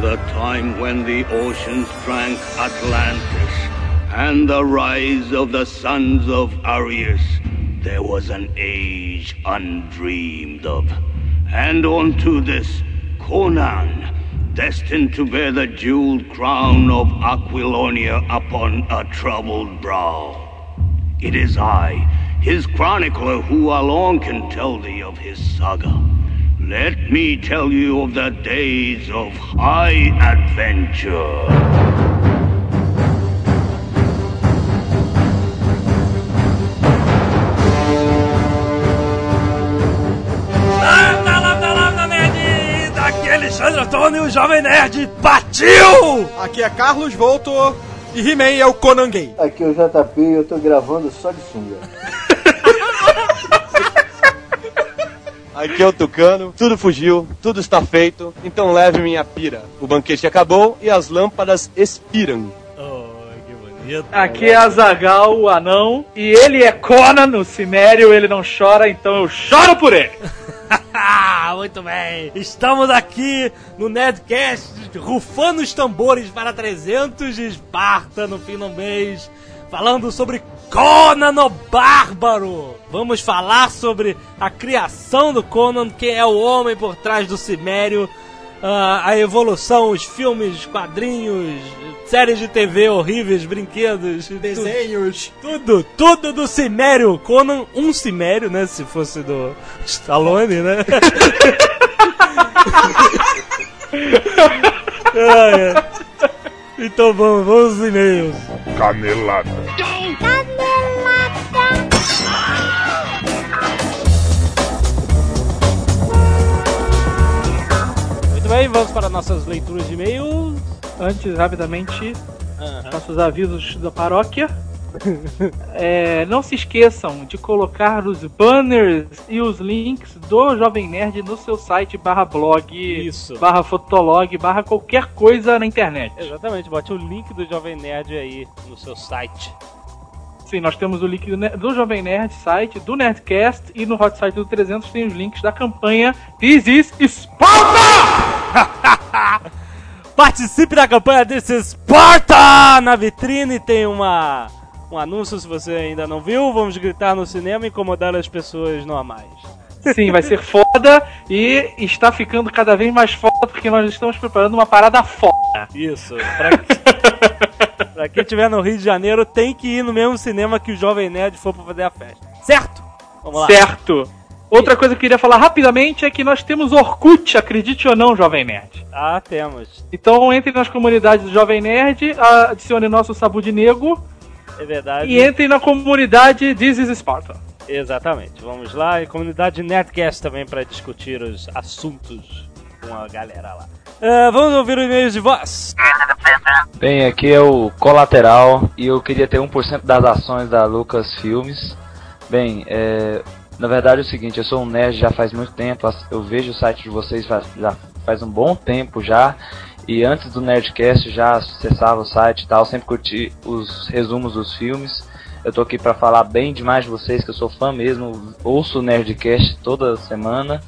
The time when the oceans drank Atlantis and the rise of the sons of Arius, there was an age undreamed of. And unto this, Conan, destined to bear the jeweled crown of Aquilonia upon a troubled brow. It is I, his chronicler, who alone can tell thee of his saga. Let me tell you of the days of high adventure. É Alexandre Antônio, o Jovem Nerd, partiu! Aqui é Carlos Volto e He-Man é o Conan Gay. Aqui é o JP e eu tô gravando só de sunga. Aqui é o Tucano, tudo fugiu, tudo está feito, então leve minha pira. O banquete acabou e as lâmpadas expiram. Aqui é Azagal, o anão, e ele é Conan no Cimério, ele não chora, então eu choro por ele. Muito bem, estamos aqui no Nerdcast rufando os tambores para 300 de Esparta no fim do mês, falando sobre Conan o Bárbaro. Vamos falar sobre a criação do Conan, quem é o homem por trás do Cimério, ah, a evolução, os filmes, quadrinhos, séries de TV horríveis, brinquedos, Desenhos. tudo, tudo do Cimério. Conan, um Cimério, né? Se fosse do Stallone, né? Ah, é. Então vamos, vamos aos e-mails. Canelada. Muito bem, vamos para nossas leituras de e-mail. Antes, rapidamente, nossos avisos da paróquia. É, não se esqueçam de colocar os banners e os links do Jovem Nerd no seu site barra blog, Isso. barra fotolog, barra qualquer coisa na internet. Exatamente, bote o link do Jovem Nerd aí no seu site. Sim, nós temos o link do, Jovem Nerd site, do Nerdcast e no hot site do 300 tem os links da campanha This is Sparta! Participe da campanha desse Sparta! Na vitrine tem uma, um anúncio, se você ainda não viu. Vamos gritar no cinema e incomodar as pessoas normais. Sim, vai ser foda e está ficando cada vez mais foda porque nós estamos preparando uma parada foda. Isso. Pra, pra quem estiver no Rio de Janeiro, tem que ir no mesmo cinema que o Jovem Nerd for pra fazer a festa. Certo? Vamos lá. Certo. Outra coisa que eu queria falar rapidamente é que nós temos Orkut, acredite ou não, Jovem Nerd. Ah, temos. Então entre nas comunidades do Jovem Nerd, adicione nosso Sabu de Nego É verdade. e entre na comunidade This is Sparta. Exatamente. Vamos lá. E comunidade Nerdcast também para discutir os assuntos com a galera lá. Ah, vamos ouvir o e-mail de voz. Bem, aqui é o Colateral e eu queria ter 1% das ações da Lucas Filmes. Bem, é, na verdade é o seguinte, eu sou um nerd já faz muito tempo, eu vejo o site de vocês faz, já faz um bom tempo já. E antes do Nerdcast já acessava o site e tal, sempre curti os resumos dos filmes. Eu tô aqui pra falar bem demais de vocês, que eu sou fã mesmo, ouço o Nerdcast toda semana.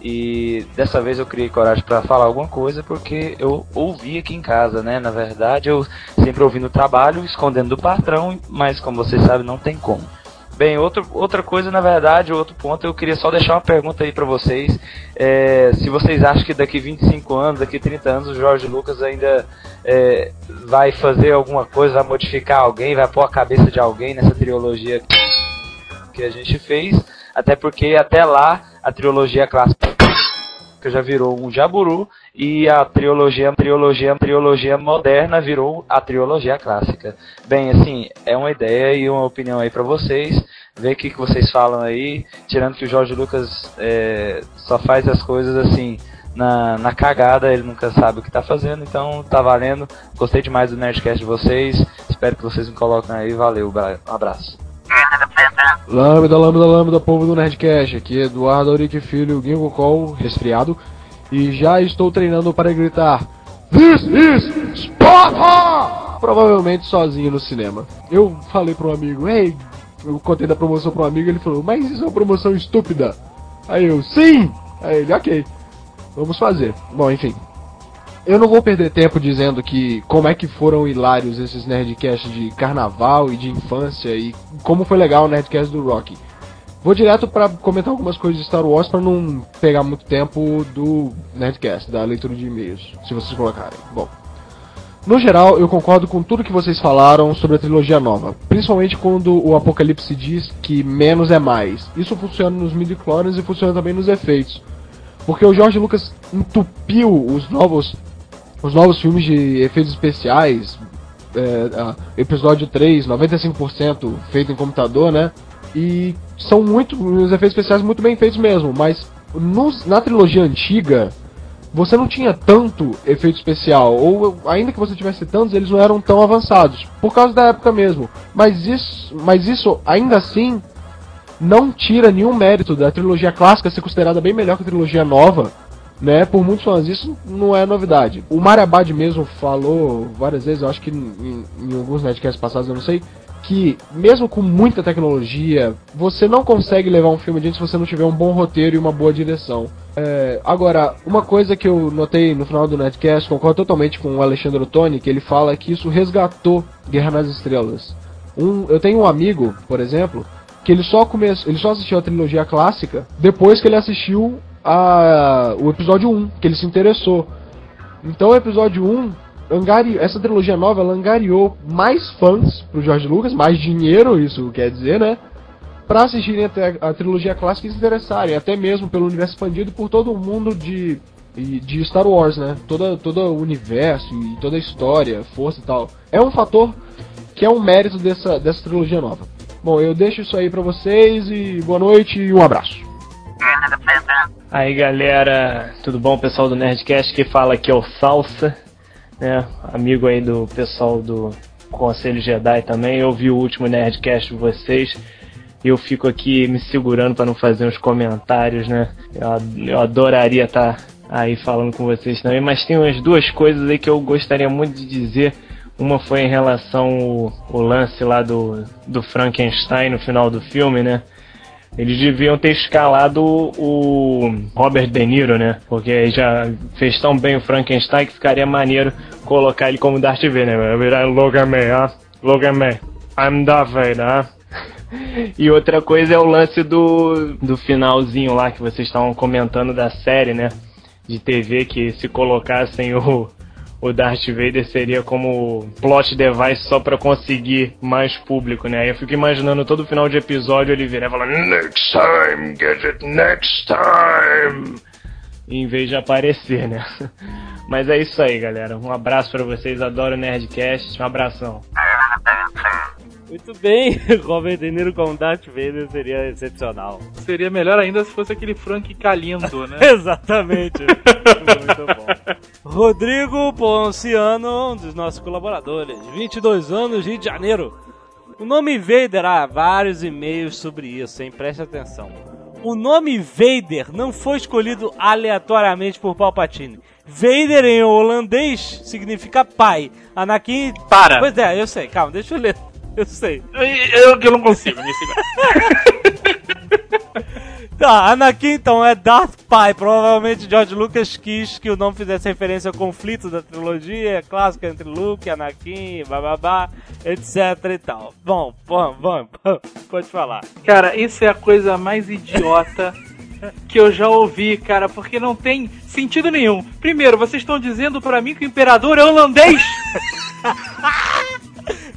E dessa vez eu criei coragem para falar alguma coisa porque eu ouvi aqui em casa, né? Na verdade, eu sempre ouvi no trabalho, escondendo do patrão, mas como vocês sabem, não tem como. Bem, outro, outra coisa, na verdade, outro ponto, eu queria só deixar uma pergunta aí pra vocês. É, se vocês acham que daqui 25 anos, daqui 30 anos, o Jorge Lucas ainda é, vai fazer alguma coisa, vai modificar alguém, vai pôr a cabeça de alguém nessa trilogia que a gente fez, até porque até lá a trilogia clássica já virou um jaburu e a trilogia, trilogia, trilogia moderna virou a trilogia clássica. Bem, assim, é uma ideia e uma opinião aí pra vocês, ver o que, que vocês falam aí, tirando que o Jorge Lucas é, só faz as coisas assim na, na cagada, ele nunca sabe o que tá fazendo, então tá valendo. Gostei demais do Nerdcast de vocês, espero que vocês me coloquem aí, valeu, um abraço. Lambda, lambda, lambda, povo do Nerdcast. Aqui é Eduardo Auric Filho, Guingo Call, resfriado. E já estou treinando para gritar This is Sparta! Provavelmente sozinho no cinema. Eu falei para um amigo, ei, eu contei da promoção para um amigo ele falou, mas isso é uma promoção estúpida. Aí eu, sim! Aí ele, ok, vamos fazer. Bom, enfim. Eu não vou perder tempo dizendo que como é que foram hilários esses Nerdcasts de carnaval e de infância e como foi legal o Nerdcast do Rock. Vou direto para comentar algumas coisas de Star Wars para não pegar muito tempo do Nerdcast, da leitura de e-mails, se vocês colocarem. Bom, no geral, eu concordo com tudo que vocês falaram sobre a trilogia nova, principalmente quando o Apocalipse diz que menos é mais. Isso funciona nos midi-clones e funciona também nos efeitos. Porque o George Lucas entupiu os novos os novos filmes de efeitos especiais, é, episódio 3, 95% feito em computador, né? E são muito os efeitos especiais muito bem feitos mesmo, mas nos, na trilogia antiga você não tinha tanto efeito especial, ou ainda que você tivesse tantos, eles não eram tão avançados, por causa da época mesmo. Mas isso, mas isso ainda assim não tira nenhum mérito da trilogia clássica ser considerada bem melhor que a trilogia nova, né? Por muitos fãs, isso não é novidade. O Marabad mesmo falou várias vezes, eu acho que em, em alguns netcasts passados, eu não sei, que, mesmo com muita tecnologia, você não consegue levar um filme adiante se você não tiver um bom roteiro e uma boa direção. É, agora, uma coisa que eu notei no final do Netcast, concordo totalmente com o Alexandre Ottoni, que ele fala que isso resgatou Guerra nas Estrelas. Um, eu tenho um amigo, por exemplo, que ele só, come, ele só assistiu a trilogia clássica depois que ele assistiu a, o episódio 1, que ele se interessou. Então o episódio 1 angari, essa trilogia nova ela angariou mais fãs pro George Lucas, mais dinheiro, isso quer dizer, né? Pra assistirem a, a trilogia clássica e se interessarem, até mesmo pelo universo expandido por todo o mundo de, de Star Wars, né? Toda, todo o universo e toda a história, força e tal. É um fator que é um mérito dessa, dessa trilogia nova. Bom, eu deixo isso aí pra vocês e boa noite e um abraço. Aí galera, tudo bom pessoal do Nerdcast que fala aqui é o Salsa né? Amigo aí do pessoal do Conselho Jedi também. Eu vi o último Nerdcast de vocês. E eu fico aqui me segurando para não fazer uns comentários, né? Eu, eu adoraria estar tá aí falando com vocês também, mas tem umas duas coisas aí que eu gostaria muito de dizer. Uma foi em relação ao, ao lance lá do, do Frankenstein no final do filme, né? Eles deviam ter escalado o Robert De Niro, né? Porque já fez tão bem o Frankenstein que ficaria maneiro colocar ele como Darth Vader, né? Virar Logan Man, ah? Logan Man, I'm Darth Vader, ah? E outra coisa é o lance do, do finalzinho lá que vocês estavam comentando da série, né? De TV que se colocassem o, o Darth Vader seria como plot device só para conseguir mais público, né? Eu fico imaginando todo final de episódio ele virar e falar Next time, Gadget, next time! Em vez de aparecer, né? Mas é isso aí, galera. Um abraço para vocês, adoro o Nerdcast. Um abração. Muito bem, Robert De Niro com Darth Vader seria excepcional. Seria melhor ainda se fosse aquele Frank Calindo, né? Exatamente. Muito bom. Rodrigo Ponciano, um dos nossos colaboradores, 22 anos, Rio de Janeiro. O nome Vader, há vários e-mails sobre isso, hein? Preste atenção. O nome Vader não foi escolhido aleatoriamente por Palpatine. Vader em holandês significa pai. Anakin. Para! Pois é, eu sei, calma, deixa eu ler. Eu sei. Eu, eu não consigo me segurar. Tá, Anakin então é Darth Pai. Provavelmente George Lucas quis que o nome fizesse referência ao conflito da trilogia clássica entre Luke, Anakin, bababá, etc e tal. Bom, vamos, vamos, pode falar. Cara, isso é a coisa mais idiota que eu já ouvi, cara, porque não tem sentido nenhum. Primeiro, vocês estão dizendo para mim que o imperador é holandês?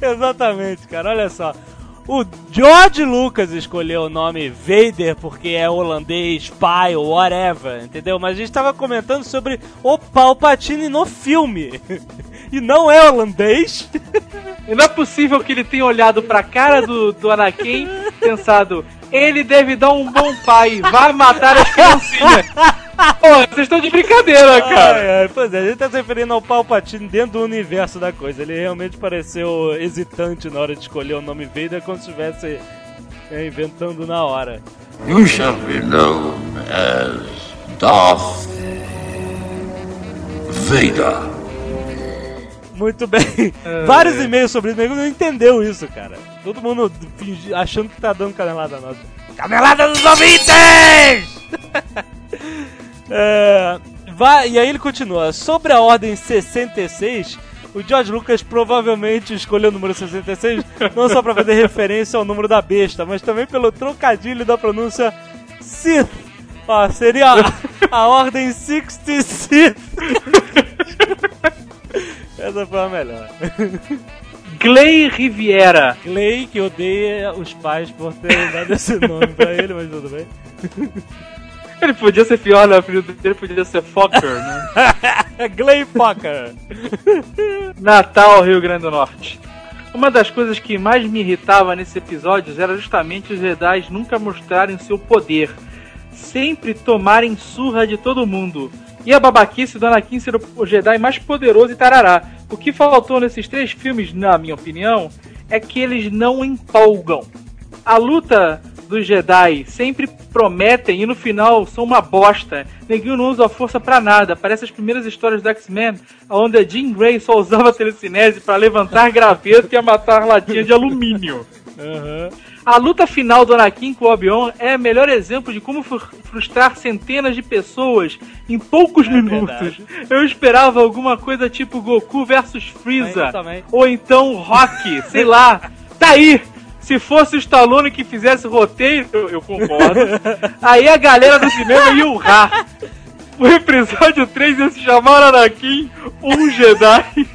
Exatamente, cara. Olha só. O George Lucas escolheu o nome Vader porque é holandês, pai ou whatever, entendeu? Mas a gente estava comentando sobre o Palpatine no filme. E não é holandês. E não é possível que ele tenha olhado pra cara do, do Anakin pensado, ele deve dar um bom pai, vai matar as criancinhas. Pô, vocês estão de brincadeira, cara. Ai, ai, pois é, a gente tá se referindo ao Palpatine dentro do universo da coisa. Ele realmente pareceu hesitante na hora de escolher o nome Vader, como se estivesse é, inventando na hora. You shall be known as Darth Vader. Muito bem. Vários e-mails sobre isso, nego não entendeu isso, cara. Todo mundo fingi- achando que tá dando canelada nossa. Canelada dos ouvintes! É, Vai, e aí ele continua. Sobre a ordem 66, o George Lucas provavelmente escolheu o número 66 não só para fazer referência ao número da besta, mas também pelo trocadilho da pronúncia Sith. Ó, seria a, a ordem 66. Essa foi a melhor. Clay Riviera. Clay, que odeia os pais por terem dado esse nome pra ele, mas tudo bem. Ele podia ser pior, né? O apelido dele podia ser Fokker, né? Clay Fokker. Natal, Rio Grande do Norte. Uma das coisas que mais me irritava nesses episódios era justamente os Jedi nunca mostrarem seu poder. Sempre tomarem surra de todo mundo. E a babaquice do Anakin ser o Jedi mais poderoso e tarará. O que faltou nesses três filmes, na minha opinião, é que eles não empolgam. A luta dos Jedi sempre prometem e no final são uma bosta. Neguinho não usa a força pra nada. Parece as primeiras histórias do X-Men, onde a Jean Grey só usava telecinese para levantar graveto e matar latinha de alumínio. Uhum. A luta final do Anakin com o Obi-Wan é o melhor exemplo de como frustrar centenas de pessoas em poucos é minutos. Verdade. Eu esperava alguma coisa tipo Goku versus Freeza. Ou então Rock, sei lá. Tá aí! Se fosse o Stallone que fizesse roteiro, eu, eu concordo. Aí a galera do cinema ia urrar. O episódio 3 ia se chamar Anakin, um Jedi.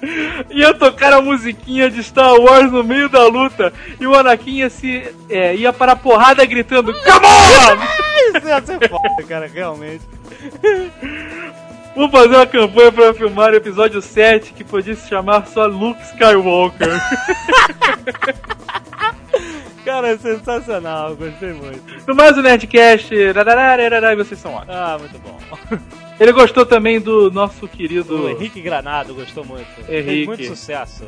ia tocar a musiquinha de Star Wars no meio da luta e o Anakin ia, se, é, ia para a porrada gritando Come on! Isso ia ser foda, cara, realmente. Vou fazer uma campanha para filmar o episódio 7 que podia se chamar só Luke Skywalker. Cara, é sensacional, gostei muito. No mais o Nerdcast, e vocês são ótimos. Ah, muito bom. Ele gostou também do nosso querido O Henrique Granado gostou muito. Fez Henrique. muito sucesso.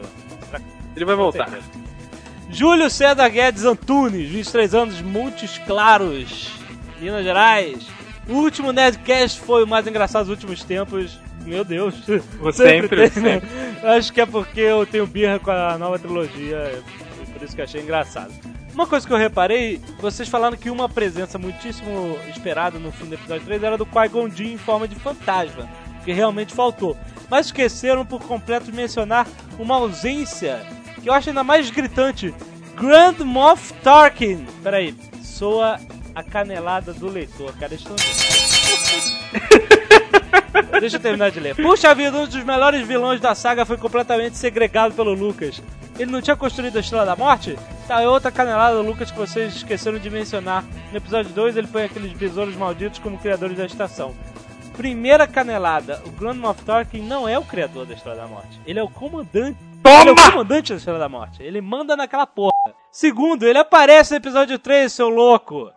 Ele vai voltar. Júlio César Guedes Antunes, 23 anos, Montes Claros, Minas Gerais. O último Nerdcast foi o mais engraçado dos últimos tempos. Meu Deus. Sempre, tem, né? Acho que é porque eu tenho birra com a nova trilogia, e por isso que achei engraçado. Uma coisa que eu reparei, vocês falaram que uma presença muitíssimo esperada no fim do episódio 3 era do Qui-Gon Jinn em forma de fantasma, que realmente faltou. Mas esqueceram por completo de mencionar uma ausência que eu acho ainda mais gritante. Grand Moff Tarkin. Peraí, soa a canelada do leitor, cara, estão Deixa eu terminar de ler. Puxa vida, um dos melhores vilões da saga foi completamente segregado pelo Lucas. Ele não tinha construído a Estrela da Morte? Tá, é outra canelada do Lucas que vocês esqueceram de mencionar. No episódio 2 ele põe aqueles besouros malditos como criadores da estação. Primeira canelada, o Grand Moff Tarkin não é o criador da Estrela da Morte. Ele é o comandante. Ele é o comandante da Estrela da Morte. Ele manda naquela porra. Segundo, ele aparece no episódio 3, seu louco.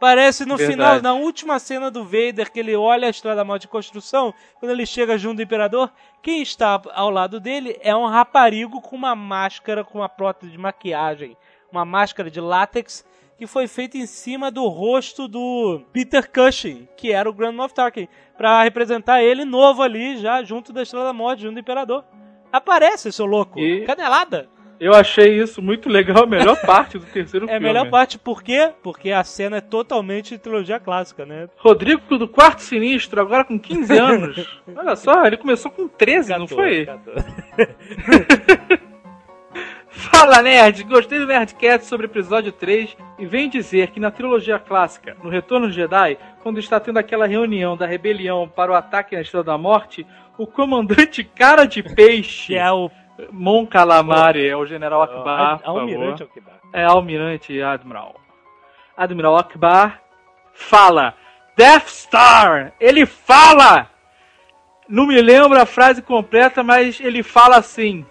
Parece no Verdade. final, na última cena do Vader, que ele olha a Estrela da Morte em construção, quando ele chega junto do Imperador, quem está ao lado dele é um raparigo com uma máscara, com uma prótese de maquiagem, uma máscara de látex, que foi feita em cima do rosto do Peter Cushing, que era o Grand Moff Tarkin, para representar ele novo ali, já junto da Estrela da Morte, junto do Imperador. Aparece, seu louco. E- Canelada. Eu achei isso muito legal, a melhor parte do terceiro É filme. a melhor parte, por quê? Porque a cena é totalmente trilogia clássica, né? Rodrigo do Quarto Sinistro, agora com 15 anos. Olha só, ele começou com 13, não foi? Fala Nerd, gostei do Nerdcast sobre o episódio 3 e venho dizer que na trilogia clássica, no Retorno de Jedi, quando está tendo aquela reunião da rebelião para o ataque na Estrela da Morte, o comandante Cara de Peixe, Que é o Mon Calamari, é o General Akbar, favor. Almirante Akbar. É Almirante Admiral. Admiral Akbar fala Death Star! Ele fala! Não me lembro a frase completa, mas ele fala assim.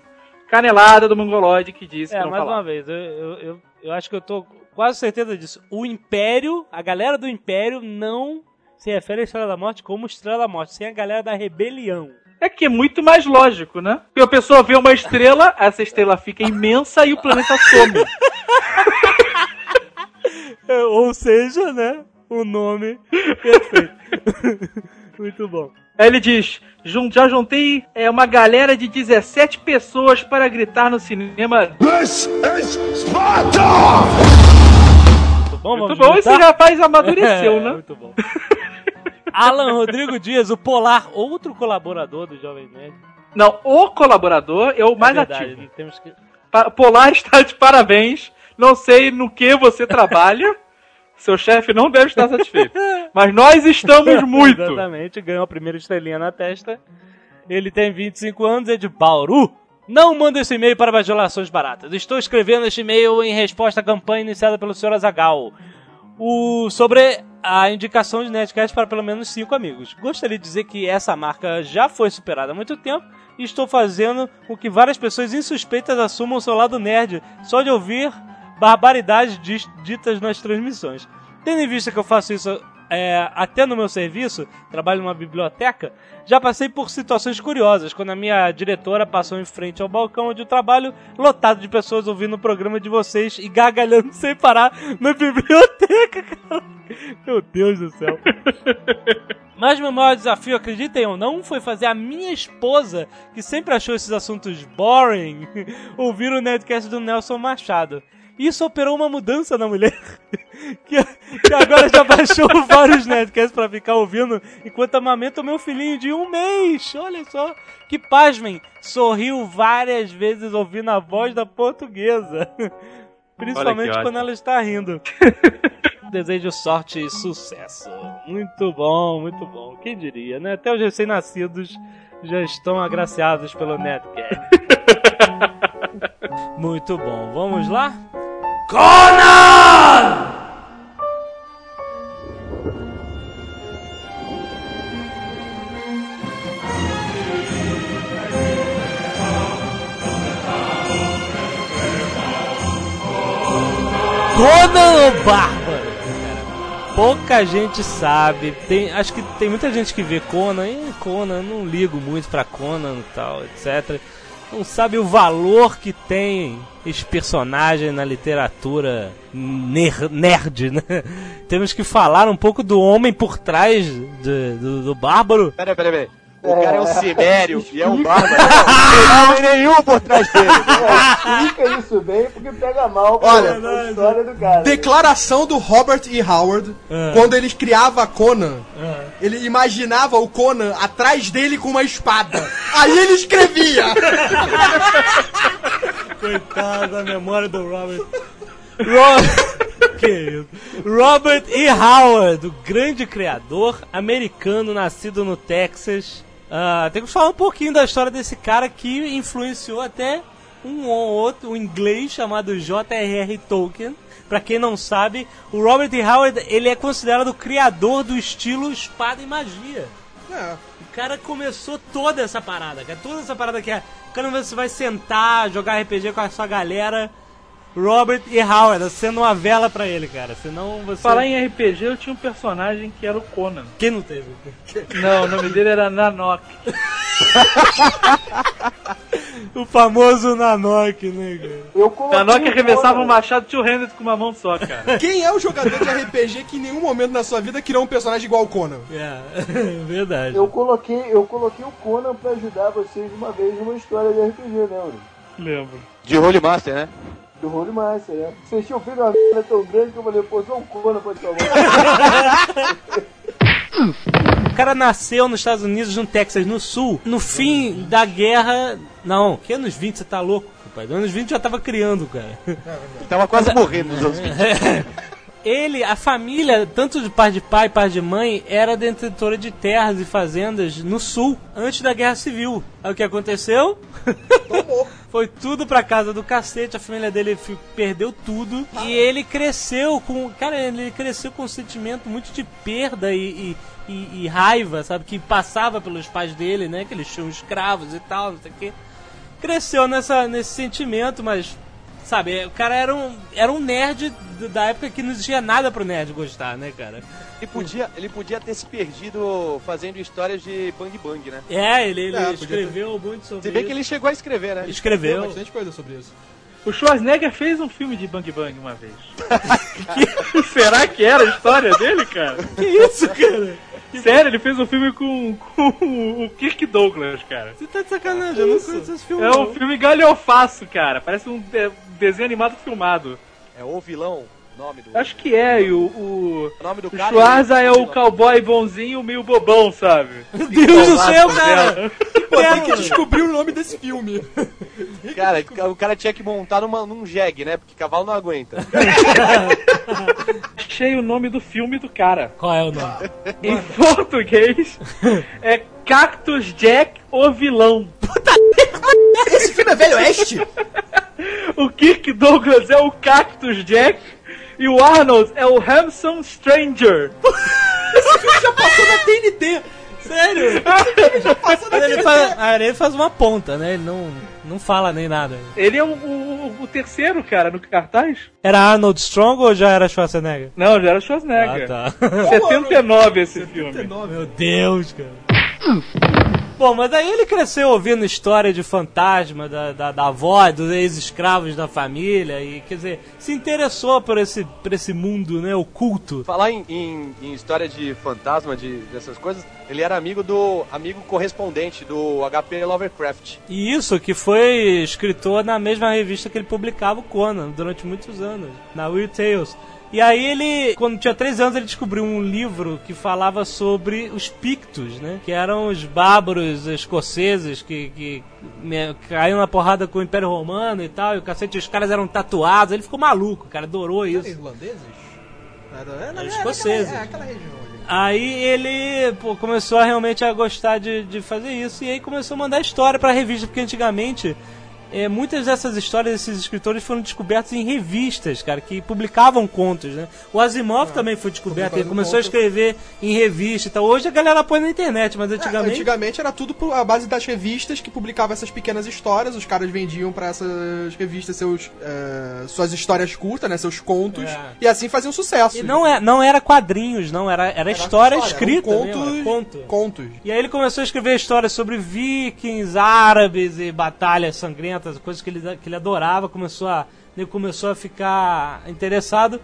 Canelada do Mongoloide que disse É, que não mais falava. uma vez, eu, eu, eu, eu acho que eu tô quase certeza disso. O Império, a galera do Império não se refere à Estrela da Morte como Estrela da Morte, sem a galera da Rebelião. É que é muito mais lógico, né? Porque a pessoa vê uma estrela, essa estrela fica imensa e o planeta some. É, Ou seja, né, o nome perfeito. Muito bom. Aí ele diz: "Jun- já juntei é, uma galera de 17 pessoas para gritar no cinema. This is Sparta! Muito bom, Muito vamos bom, esse rapaz amadureceu, É, né? Muito bom. Alan Rodrigo Dias, o Polar, outro colaborador do Jovem Nerd. Não, o colaborador é o mais verdade, ativo. Temos que... Polar está de parabéns. Não sei no que você trabalha. Seu chefe não deve estar satisfeito. Mas nós estamos muito. Exatamente, ganhou a primeira estrelinha na testa. Ele tem 25 anos, é de Bauru. Não manda esse e-mail para bajulações baratas. Estou escrevendo este e-mail em resposta à campanha iniciada pelo Sr. Azagal. O, sobre a indicação de Netcast para pelo menos 5 amigos. Gostaria de dizer que essa marca já foi superada há muito tempo e estou fazendo com que várias pessoas insuspeitas assumam o seu lado nerd só de ouvir barbaridades ditas nas transmissões. Tendo em vista que eu faço isso é, até no meu serviço, trabalho numa biblioteca, já passei por situações curiosas, quando a minha diretora passou em frente ao balcão onde eu trabalho, lotado de pessoas ouvindo o programa de vocês e gargalhando sem parar na biblioteca, cara. Meu Deus do céu. Mas meu maior desafio, acreditem ou não, foi fazer a minha esposa, que sempre achou esses assuntos boring, ouvir o Nerdcast do Nelson Machado. Isso operou uma mudança na mulher, que, que agora já baixou vários Nerdcasts pra ficar ouvindo enquanto amamenta o meu filhinho de um mês. Olha só, que pasmem, sorriu várias vezes ouvindo a voz da portuguesa. Principalmente ótimo. quando ela está rindo. Desejo sorte e sucesso. Muito bom, muito bom. Quem diria, né? Até os recém-nascidos já estão agraciados pelo Netcast. muito bom. Vamos lá? Conan! Conan o Bárbaro. Pouca gente sabe. Tem, acho que tem muita gente que vê Conan e Conan, não ligo muito pra Conan e tal, etc. Não sabe o valor que tem esse personagem na literatura ner- nerd, né? Temos que falar um pouco do homem por trás de- do, do Bárbaro. Peraí, peraí, peraí. O cara é um cimério e é um bárbaro. Não tem nenhum por trás dele. É, explica isso bem, porque pega mal com Olha, a história do cara. Declaração do Robert E. Howard, É. quando ele criava Conan, ele imaginava o Conan atrás dele com uma espada. Aí ele escrevia. Coitado da memória do Robert. Ro- que isso? Robert E. Howard, o grande criador americano nascido no Texas. Ah, tem que falar um pouquinho da história desse cara que influenciou até um ou outro, um inglês chamado J.R.R. Tolkien. Pra quem não sabe, o Robert E. Howard ele é considerado o criador do estilo espada e magia. É. Cara começou toda essa parada, cara. Toda essa parada que é. Quando você vai sentar, jogar RPG com a sua galera, Robert E. Howard, acenda uma vela pra ele, cara. Senão você. Falar em RPG, eu tinha um personagem que era o Conan. Quem não teve? Não, o nome dele era Nanok. o famoso Nanok, né, cara? Eu Nanok o arremessava Conan. um machado two-handed com uma mão só, cara. Quem é o jogador de RPG que em nenhum momento na sua vida criou um personagem igual ao Conan? É, verdade. Eu coloquei, eu coloquei o Conan pra ajudar vocês uma vez numa história de RPG, lembra? Lembro. De Holy Master, né? Do Holy Master, né? Vocês tinham feito uma merda tão grande que eu falei, pô, só um Conan pode salvar. O cara nasceu nos Estados Unidos, no Texas, no sul, no fim da guerra. Não, que anos 20, você tá louco, pai? Nos anos 20 já tava criando, cara. Tava quase morrendo nos anos 20. Ele, a família, tanto de pai de pai, pai de mãe, era detentora de terras e fazendas no sul, antes da Guerra Civil. Aí o que aconteceu? Foi tudo pra casa do cacete, a família dele perdeu tudo. E ele cresceu com. Cara, ele cresceu com um sentimento muito de perda e, e, e- e raiva, sabe? Que passava pelos pais dele, né? Que eles tinham escravos e tal, não sei o quê. Cresceu nessa, nesse sentimento, mas. Sabe, o cara era um, era um nerd da época que não existia nada pro nerd gostar, né, cara? Ele podia, ele podia ter se perdido fazendo histórias de Bang Bang, né? É, ele, ele É, escreveu muito sobre Se bem que isso. ele chegou a escrever, né? Tem Escreveu. bastante coisa sobre isso. O Schwarzenegger fez um filme de Bang Bang uma vez. Será que era a história dele, cara? Que isso, cara? Sério, ele fez um filme com, com o Kirk Douglas, cara. Você tá de sacanagem, eu não conheço esse filme. É um filme galhofaço, cara. Parece um de- desenho animado filmado. É o vilão nome do. Acho que é, e o, o, O nome do o cara. Schwarza é o cowboy bonzinho, meio bobão, sabe? Meu Deus do céu, cara! Pô, tem que descobrir o nome desse filme. Cara, o cara tinha que montar numa, num jegue, né? Porque cavalo não aguenta. Achei o nome do filme do cara. Qual é o nome? Em português, é Cactus Jack, o vilão. Esse filme é Velho Oeste? O Kirk Douglas é o Cactus Jack e o Arnold é o Handsome Stranger. Esse filme já passou na TNT. Sério? Já passou na Ele TNT. faz, ah, ele faz uma ponta, né? Ele não, não fala nem nada. Ele é o, o- o terceiro, cara, no cartaz. Era Arnold Strong ou já era Schwarzenegger? Não, já era Schwarzenegger. Ah, tá. 79 esse filme. Meu Deus, cara. Bom, mas daí ele cresceu ouvindo história de fantasma da, da, da avó, dos ex-escravos da família, e quer dizer, se interessou por esse, por esse mundo, né, oculto. Falar em, em- em história de fantasma, de, dessas coisas, ele era amigo do. amigo correspondente do HP Lovecraft. E isso que foi escritor na mesma revista que ele publicava o Conan durante muitos anos, na Weird Tales. E aí ele, quando tinha 13 anos, ele descobriu um livro que falava sobre os Pictos, né? Que eram os bárbaros escoceses que, que né, caíam na porrada com o Império Romano e tal, e o cacete, os caras eram tatuados, ele ficou maluco, cara adorou isso. Irlandeses? Era, era, Era escoceses. É, aquela região ali. Aí ele pô, começou a realmente a gostar de, de fazer isso e aí começou a mandar história pra revista, porque antigamente é, muitas dessas histórias desses escritores foram descobertas em revistas, cara, que publicavam contos, né? O Asimov também foi descoberto, ele começou a escrever em revista e tal. Hoje a galera põe na internet, mas É, antigamente... antigamente era tudo a base das revistas que publicavam essas pequenas histórias. Os caras vendiam pra essas revistas seus, é, suas histórias curtas, né? Seus contos. É. E assim faziam sucesso. E não, é, não era quadrinhos, não, era, era, história eram escrita, contos, mesmo, era conto. contos. E aí ele começou a escrever histórias sobre vikings, árabes e batalhas sangrentas, coisas que ele, que ele adorava, começou a, ele começou a ficar interessado.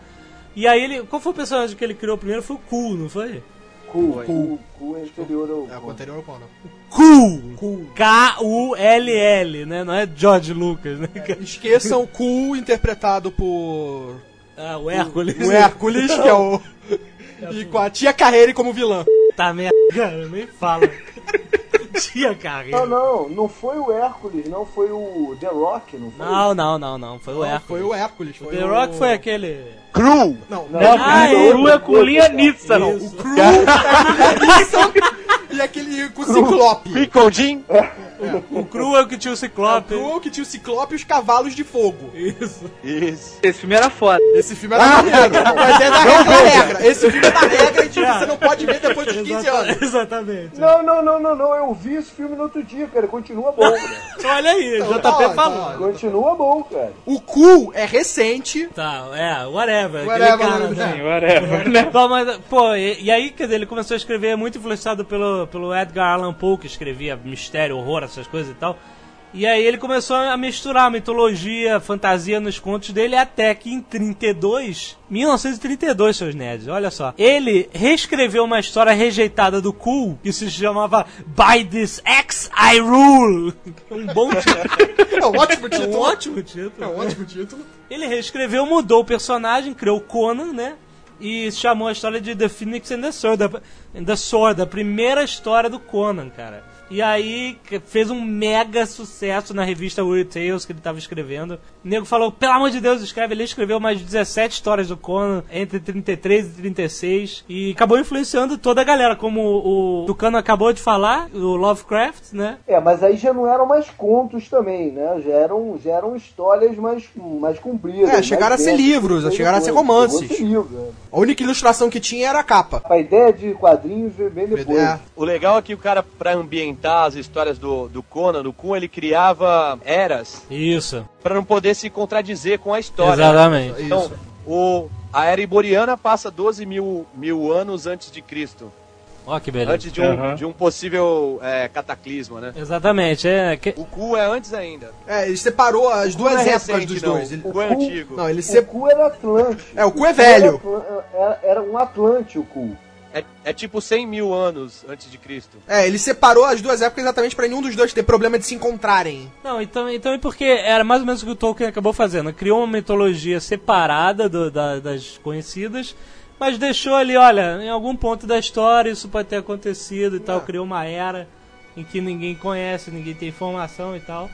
E aí ele. Qual foi o personagem que ele criou primeiro? Foi o Cool, não foi? Cu, cu, cu é inferior ao. É, o anterior ao Conan. Cool! K-U-L-L, né? Não é George Lucas, né? Esqueçam o Cool interpretado por. Ah, o Hércules. O Hércules, que é o. E com a tia Carreira como vilã. Tá merda, cara, nem fala. Tia Não, Carreira. não, não foi o Hércules, não foi o The Rock, não foi? Não, não, não, não. Foi o Não, Hércules. Foi o Hércules. Foi The o... Rock foi aquele. Cru! Não, Não, não. Ah, o é, Cru é com linha Nissan. Isso. O Crew é isso, e aquele com o Ciclope. Picondin! O Cru é o que tinha o O Ciclope. Crew que tinha o Ciclope e os cavalos de fogo. Isso. Isso. Esse filme era foda. Esse filme é da maneiro, mas é da regra, da regra. Esse filme é da regra e tipo, você não pode ver depois dos 15 Exata- anos. Exatamente. Não, não, não, não, não, eu vi esse filme no outro dia, cara, continua bom, cara. Olha aí, Então, JP tá, falou. tá. Continua bom, cara. O Cool é recente. Tá, é, whatever. Whatever, cara, né? Sim, whatever, né? Bom, mas, pô, e, e aí, quer dizer, ele começou a escrever muito influenciado pelo, pelo Edgar Allan Poe, que escrevia mistério, horror, essas coisas e tal. E aí ele começou a misturar mitologia, fantasia nos contos dele, até que em 32, 1932, seus nerds, olha só. Ele reescreveu uma história rejeitada do Cool, que se chamava By This X I Rule. Um bom título. É um ótimo É um título. ótimo título. É um ótimo título. Ele reescreveu, mudou o personagem, criou o Conan, né? E chamou a história de The Phoenix and the Sword, a, and the Sword, a primeira história do Conan, cara. E aí fez um mega sucesso na revista Weird Tales que ele tava escrevendo. O nego falou, pelo amor de Deus, escreve. Ele escreveu mais 17 histórias do Conan entre 33 e 36. E acabou influenciando toda a galera, como o, Tucano acabou de falar, o Lovecraft, né? É, mas aí já não eram mais contos também, né? Já eram, já eram histórias mais, mais compridas. É, chegaram mais a ser livros, chegaram a ser romances. Ser livro, é. A única ilustração que tinha era a capa. A ideia de quadrinhos veio bem depois. É. O legal é que o cara, pra ambientar as histórias do, do Conan, do Kun, ele criava eras Isso. pra não poder se contradizer com a história. né? Exatamente. Então, Isso. o, a era iboriana passa 12 mil, mil anos antes de Cristo. Ó, que beleza. Antes de um, Aham. de um possível é, cataclisma, né? Exatamente. É, que- O Ku é antes ainda. É, ele separou as duas é épocas recente, dos não. dois. Ele- O Ku é antigo. Não, ele O se... cu era Atlante. É, o cu é velho. Atl- era, era um Atlante o cu. É, é tipo 100 mil anos antes de Cristo. É, ele separou as duas épocas exatamente pra nenhum dos dois ter problema de se encontrarem. Não, então, então é porque era mais ou menos o que o Tolkien acabou fazendo. Criou uma mitologia separada do- da- das conhecidas, mas deixou ali, olha, em algum ponto da história isso pode ter acontecido e tal. Criou uma era em que ninguém conhece, ninguém tem informação e tal.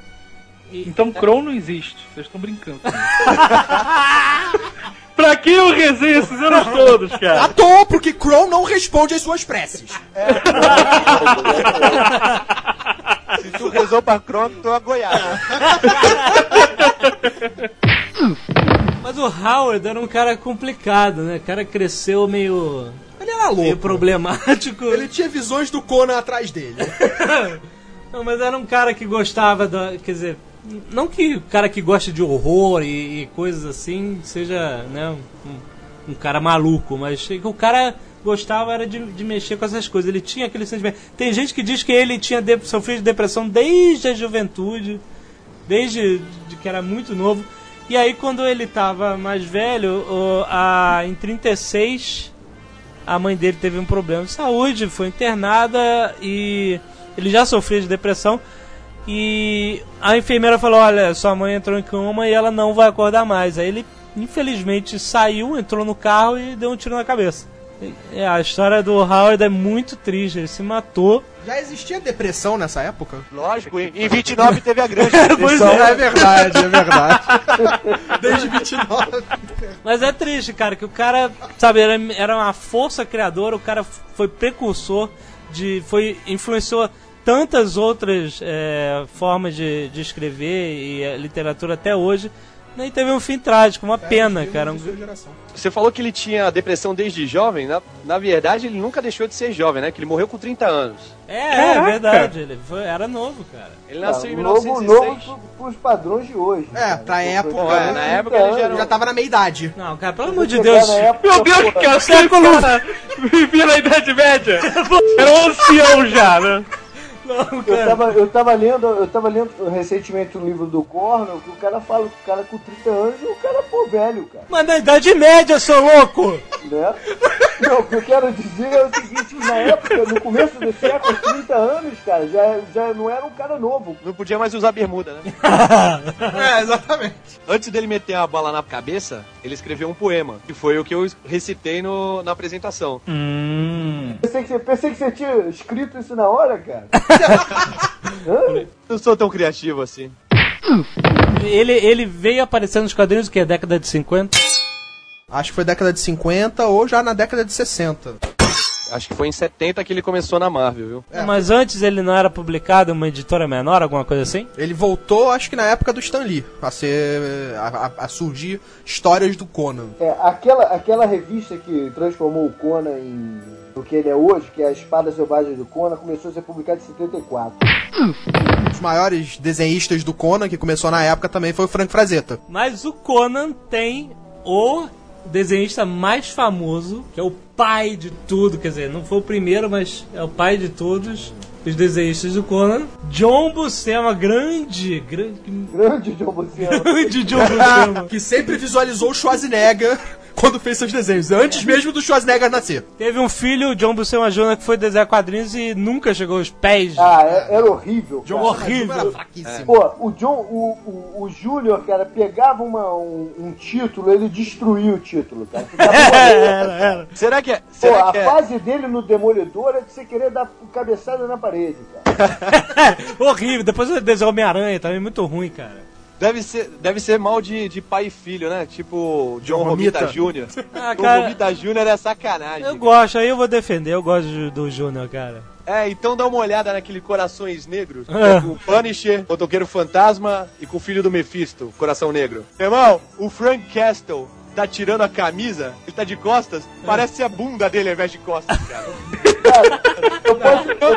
E- Então Kron não existe. Vocês estão brincando. pra que eu resenho esses anos todos, À cara? toa, porque Crow não responde às suas preces. Se tu rezou pra Crono, tu é goiaba. Mas o Howard era um cara complicado, né? O cara cresceu meio, Ele era meio louco. problemático. Ele tinha visões do Conan atrás dele. Não, mas era um cara que gostava da. Quer dizer, não que o cara que gosta de horror e, e coisas assim seja, né, um, um cara maluco, mas o cara gostava era de, de mexer com essas coisas. Ele tinha aquele sentimento. Tem gente que diz que ele tinha de, sofrido de depressão desde a juventude, desde de que era muito novo. E aí, quando ele tava mais velho, o- a, em 36, a mãe dele teve um problema de saúde, foi internada e ele já sofria de depressão. E a enfermeira falou: Olha, sua mãe entrou em coma e ela não vai acordar mais. Aí ele, infelizmente, saiu, entrou no carro e deu um tiro na cabeça. É, a história do Howard é muito triste, ele se matou. Já existia depressão nessa época? Lógico, em em 29 teve a grande Pois depressão. É verdade, é verdade. Desde 29. Mas é triste, cara, que o cara, sabe, era, era uma força criadora, o cara foi precursor de. foi influenciou tantas outras é, formas de, de escrever e a literatura até hoje. né, E teve um fim trágico, uma pena, cara. Um- Você falou que ele tinha depressão desde jovem. Na, na verdade, ele nunca deixou de ser jovem, né? Que ele morreu com 30 anos. É, é Caraca. verdade, ele foi- era novo, cara. Ele nasceu em novo, 1906. novo pro- pros padrões de hoje. É, cara. pra época, é, na época ele já era já tava na meia idade. Não, cara, pelo amor de Deus. época, Meu Deus, cara, século cara vivia na Idade Média. Era um ancião já, né? Não, Eu tava, eu tava lendo, eu tava lendo recentemente um livro do Cornell que o cara fala que o cara com 30 anos e o cara pô velho, cara. Mas na Idade Média, seu louco! Né? Não, o que eu quero dizer é o seguinte, na época, no começo do século, 30 anos, cara, já, já não era um cara novo. Não podia mais usar bermuda, né? É, exatamente. Antes dele meter a bala na cabeça, ele escreveu um poema, que foi o que eu recitei no, na apresentação. Hum. Pensei que, você, pensei que você tinha escrito isso na hora, cara. Hã? Não sou tão criativo assim. Ele, ele veio aparecendo nos quadrinhos o que? Década de 50? Acho que foi década de 50 ou já na década de 60. Acho que foi em 70 que ele começou na Marvel, viu? É. Mas antes ele não era publicado em uma editora menor, alguma coisa assim? Ele voltou, acho que na época do Stan Lee, a, ser, a, a- surgir histórias do Conan. É, aquela, aquela revista que transformou o Conan em o que ele é hoje, que é a Espada Selvagem do Conan, começou a ser publicada em 74. Um dos maiores desenhistas do Conan, que começou na época, também foi o Frank Frazetta. Mas o Conan tem o desenhista mais famoso, que é o pai de tudo, quer dizer, não foi o primeiro, mas é o pai de todos os desenhistas do Conan. John Buscema, grande, grande, Grande John Buscema. grande John Buscema. Que sempre visualizou o Schwarzenegger quando fez seus desenhos, antes mesmo do Schwarzenegger nascer. Teve um filho, John Buscema Jr., que foi desenhar quadrinhos e nunca chegou aos pés. Ah, é- era horrível. John cara. horrível. Era fraquíssimo. Pô, o John, o, o, o Júnior, cara, pegava uma, um, um título, ele destruía o título, cara. Ficava era, era. Será que é? Pô, Será a que é? fase dele no Demolidor é de você querer dar cabeçada na parede, cara. Horrível. Depois ele desenhou Homem-Aranha, também muito ruim, cara. Deve ser, deve ser mal de, de pai e filho, né? Tipo John, Romita. Jr. Ah, John Romita Jr. é sacanagem. eu gosto, aí eu vou defender, eu gosto do- Júnior, cara. É, então dá uma olhada naquele Corações Negros, que É. com o Punisher, o Toqueiro Fantasma e com o filho do Mephisto, Coração Negro. Irmão, o Frank Castle tá tirando a camisa, ele tá de costas, parece a bunda dele ao invés de costas, cara.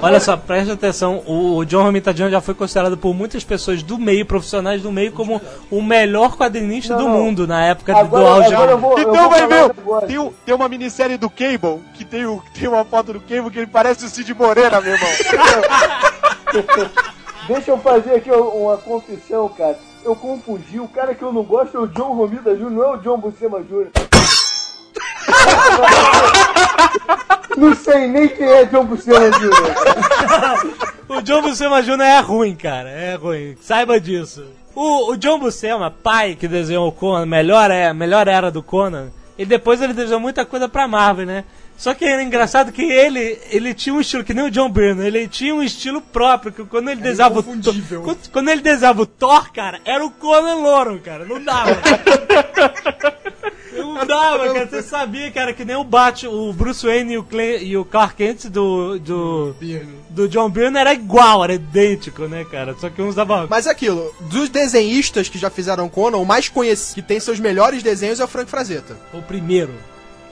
Olha só, preste atenção, o John Romita Jr. já foi considerado por muitas pessoas do meio, profissionais do meio, como o melhor quadrinista Não, do não. mundo na época do Agora- auge. agora eu vou- Então vai ver, tem, tem uma minissérie do Cable, que tem, o, tem uma foto do Cable que ele parece o Cid Morena, meu irmão. Deixa eu fazer aqui uma confissão, cara. Eu confundi, o cara que eu não gosto é o John Romita Jr., não é o John Buscema Jr. Não sei nem quem é John Buscema Jr. O John Buscema Jr. é ruim, cara. É ruim. Saiba disso. O, o John Buscema, pai que desenhou o Conan, melhor, é, melhor era do Conan, e depois ele desenhou muita coisa pra Marvel, né? Só que era engraçado que ele, ele tinha um estilo, que nem o John Byrne, ele tinha um estilo próprio, que quando ele desenhava o Thor, quando, quando ele desenhava o Thor, cara, era o Conan Louro, cara, não dava. Não dava, cara. Você sabia que era que nem o Batman, o Bruce Wayne e o, Clay, e o Clark Kent do, do, do John Byrne era igual, era idêntico, né, cara? Só que um usava. Mas é aquilo, dos desenhistas que já fizeram Conan, o mais conhecido, que tem seus melhores desenhos é o Frank Frazetta. O primeiro.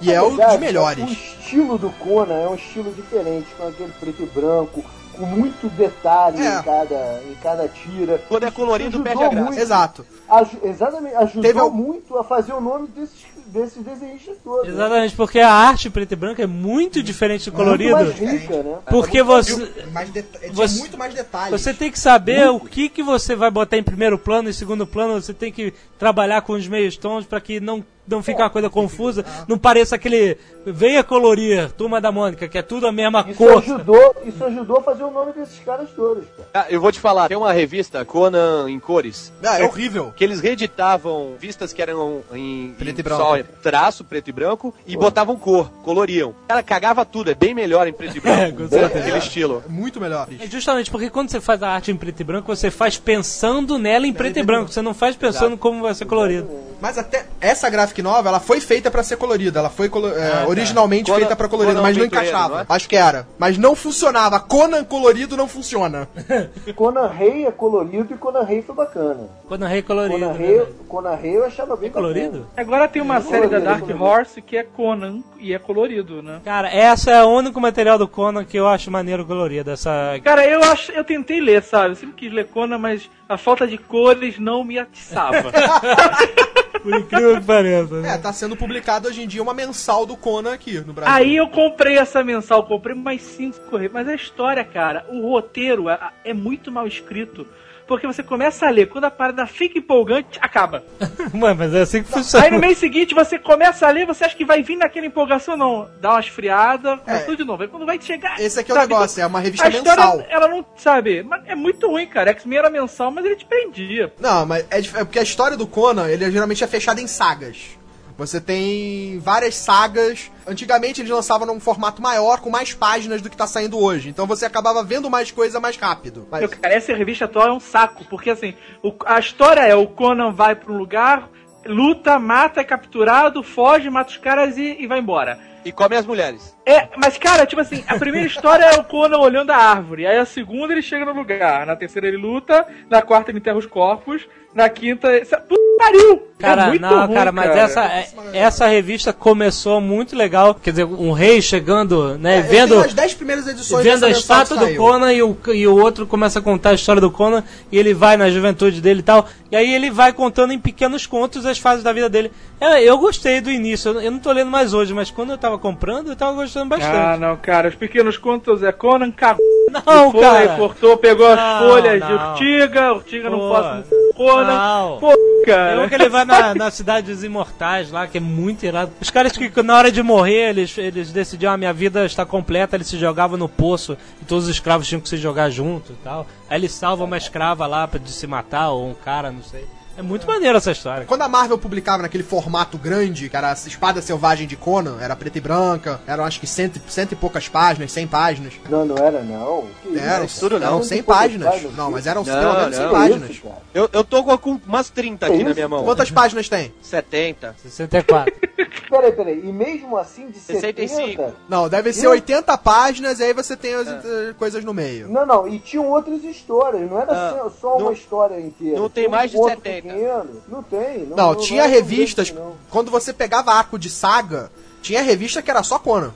E é o dos melhores. O estilo do Conan é um estilo diferente, com aquele preto e branco, com muito detalhe É. em, cada, em cada tira. Quando é colorido, perde a graça. muito. Exato. Aju- exatamente, ajudou Teve muito a fazer o nome desses, desses desenhistas todos. né? Exatamente, porque a arte preto e branco é muito diferente do colorido. Muito mais rica, né? Porque você. Mais tinha Você- muito mais detalhes. Você tem que saber o que, que você vai botar em primeiro plano e segundo plano. Você tem que trabalhar com os meios tons para que não, não fique uma coisa confusa. Não pareça aquele. Venha colorir, turma da Mônica, que é tudo a mesma Isso cor. ajudou, isso ajudou a fazer o nome desses caras todos, cara. Ah, eu vou te falar, tem uma revista, Conan em cores, Ah, é horrível. que eles reeditavam vistas que eram em, Preto em e branco. só traço preto e branco e botavam cor, coloriam. Cara, cagava tudo, é bem melhor em preto e É, branco. com certeza. aquele estilo. É muito melhor. É justamente porque quando você faz a arte em preto e branco, você faz pensando nela em preto e branco. Você não faz pensando como vai ser colorido. Mas até essa graphic nova, ela foi feita pra ser colorida. Ela foi colo- é, tá. originalmente Conan- feita pra colorida, Conan mas não encaixava. não é? Acho que era. Mas não funcionava. Conan colorido não funciona. Conan Rei é colorido e Conan Rei foi bacana. Quando é colorido. Conan né, Rei, velho? Conan Rei eu achava bem É colorido? Agora tem uma É série da colorido, Dark colorido. Horse que é Conan e é colorido, né? Cara, essa é o único material do Conan que eu acho maneiro colorido. Essa. Cara, eu acho, eu tentei ler, sabe? Eu sempre quis ler Conan, mas a falta de cores não me atiçava. Por incrível que pareça. né? É, tá sendo publicado hoje em dia uma mensal do Conan aqui no Brasil. Aí eu comprei essa mensal, comprei mais cinco correios. Mas a história, cara, o roteiro é, é muito mal escrito. Porque você começa a ler, quando a parada fica empolgante, acaba. Mano, mas é assim que funciona. Aí no mês seguinte você começa a ler, você acha que vai vir naquela empolgação, não. Dá uma esfriada, É. tudo de novo. Aí quando vai chegar. Esse aqui é o sabe, negócio, é uma revista a história, mensal. ela não, sabe, mas é muito ruim, cara. X-Men era mensal, mas ele te prendia. Não, mas é, é porque a história do Conan, ele geralmente é fechada em sagas. Você tem várias sagas. Antigamente eles lançavam num formato maior, com mais páginas do que tá saindo hoje. Então você acabava vendo mais coisa mais rápido. Mas- cara, essa revista atual é um saco, porque assim, o- a história é o Conan vai pra um lugar, luta, mata, é capturado, foge, mata os caras e, e vai embora. E come as mulheres. É, mas cara, tipo assim, a primeira história é o Conan olhando a árvore, aí a segunda ele chega no lugar, na terceira ele luta, na quarta ele enterra os corpos, na quinta. Puta pariu! Cara, é muito não, ruim, cara, mas cara. essa, é- essa revista começou muito legal. Quer dizer, um rei chegando, né, Eu vendo. as 10 primeiras edições Vendo a estátua do. Conan e o, e o outro começa a contar a história do Conan e ele vai na juventude dele e tal. E aí ele vai contando em pequenos contos as fases da vida dele. Eu, eu gostei do início, eu, eu não tô lendo mais hoje, mas quando eu tava comprando, eu tava gostando Ah, bastante. não, cara, os pequenos contos é Conan cagou. Não, foi, cara. cortou, pegou as Não, folhas de não. Urtiga, Urtiga não Pô, posso Conan. não. Pô, cara. Um que ele vai na, na cidade dos imortais lá, que é muito irado. Os caras que na hora de morrer, eles, eles decidiam, a minha vida está completa, eles se jogavam no poço e todos os escravos tinham que se jogar junto e tal. Aí ele salva uma escrava lá pra, de se matar, ou um cara, não sei. É muito maneiro essa história. Quando a Marvel publicava naquele formato grande, que era a Espada Selvagem de Conan, era preta e branca, eram acho que cento, e- cento e poucas páginas, 100 páginas. Não, não era não. Que Eram, isso? tudo não. eram Cento e 100 poucas páginas. páginas, Não, mas eram Não, pelo menos 100 não. Que páginas. isso, cara? Eu, eu tô com, umas 30 aqui Que na minha mão. Quantas páginas tem? 70. 64. Peraí, peraí. E mesmo assim de 65. 70... Não, deve ser Ih. 80 páginas e aí você tem as eh, coisas no meio. Não, não. E tinham outras histórias. Não era Ah, só- uma não- história inteira. não tem um mais de conto 70. Pequeno. Não tem. Não, Não, tinha é revistas. não. Quando você pegava arco de saga, tinha revista que era só Conan.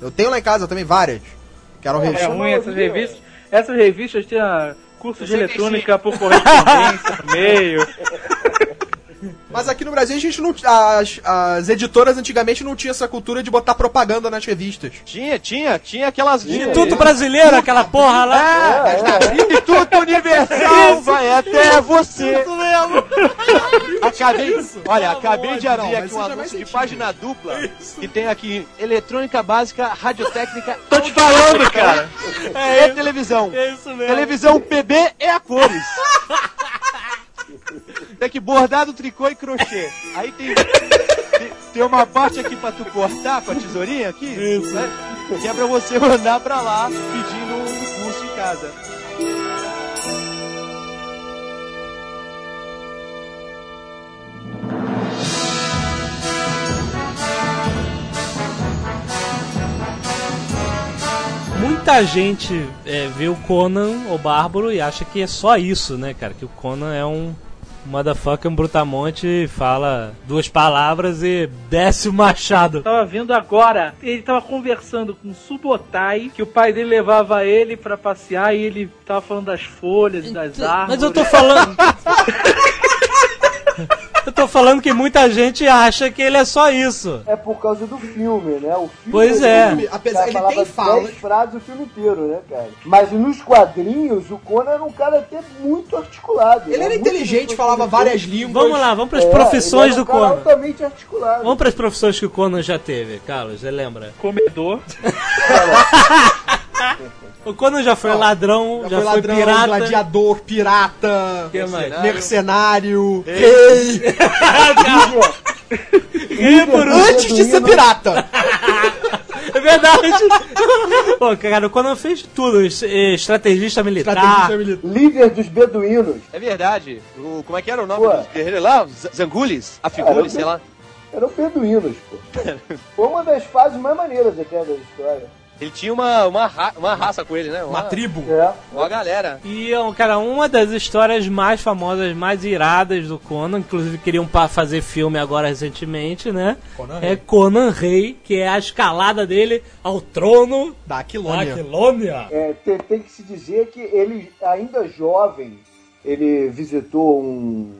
Eu tenho lá em casa também várias. Que eram É, É revistas. ruim essas revistas. Essas revistas tinham curso de 65. eletrônica por correspondência meio. Mas aqui no Brasil a gente não. As, as editoras antigamente não tinham essa cultura de botar propaganda nas revistas. Tinha, tinha, tinha aquelas. Instituto Brasileiro, aquela porra lá. É, Instituto Universal vai até você. acabei, isso? olha, Pelo acabei amor de abrir Deus, aqui um isso anúncio de página dupla que tem aqui eletrônica básica, radiotécnica, Tô te falando, cara. e televisão. É isso mesmo. Televisão PB é a cores. Tem que bordado, tricô e crochê. Aí tem, tem, tem uma parte aqui pra tu cortar com a tesourinha aqui. Isso. Né? Que é pra você mandar pra lá pedindo um curso em casa. Muita gente é, vê o Conan, o Bárbaro, e acha que é só isso, né, cara? Que o Conan é um motherfucker, um brutamonte, fala duas palavras e desce o machado. Tava vendo agora, ele tava conversando com o Subotai, que o pai dele levava ele pra passear e ele tava falando das folhas e das árvores. Mas eu tô falando. eu tô falando que muita gente acha que ele é só isso. É por causa do filme, né? O filme, Pois é. ele- Apesar- ele falava tem fala- 10 frases o filme inteiro, né, cara? Mas nos quadrinhos, o Conan era um cara até muito articulado. Ele né? era Muito inteligente, falava várias línguas. Vamos lá, vamos pras É, profissões ele era do um cara Conan. altamente articulado. Vamos pras profissões que o Conan já teve, Carlos, você lembra? Comedor. O Conan já foi ladrão, já, Já, foi foi ladrão, pirata. gladiador, pirata, que mais? mercenário, rei. E por Antes de ser pirata. é verdade. Pô, cara, o Conan fez tudo. es- Estrategista militar. Estrategista militar. Líder dos beduínos. É verdade. O, como é que era o nome Ué. dos guerreiros lá? Zangulis? Afigulis, sei lá. Eram beduínos, pô. Foi uma das fases mais maneiras até da história. Ele tinha uma, uma, ra- uma raça com ele, né? Uma tribo. É. Uma galera. E, cara, uma das histórias mais famosas, mais iradas do Conan, inclusive queriam fazer filme agora recentemente, né? Conan é Rei. Conan Rei, que é a escalada dele ao trono Da da Aquilônia. Aquilônia. É, tem, tem que se dizer que ele, ainda jovem, ele visitou um.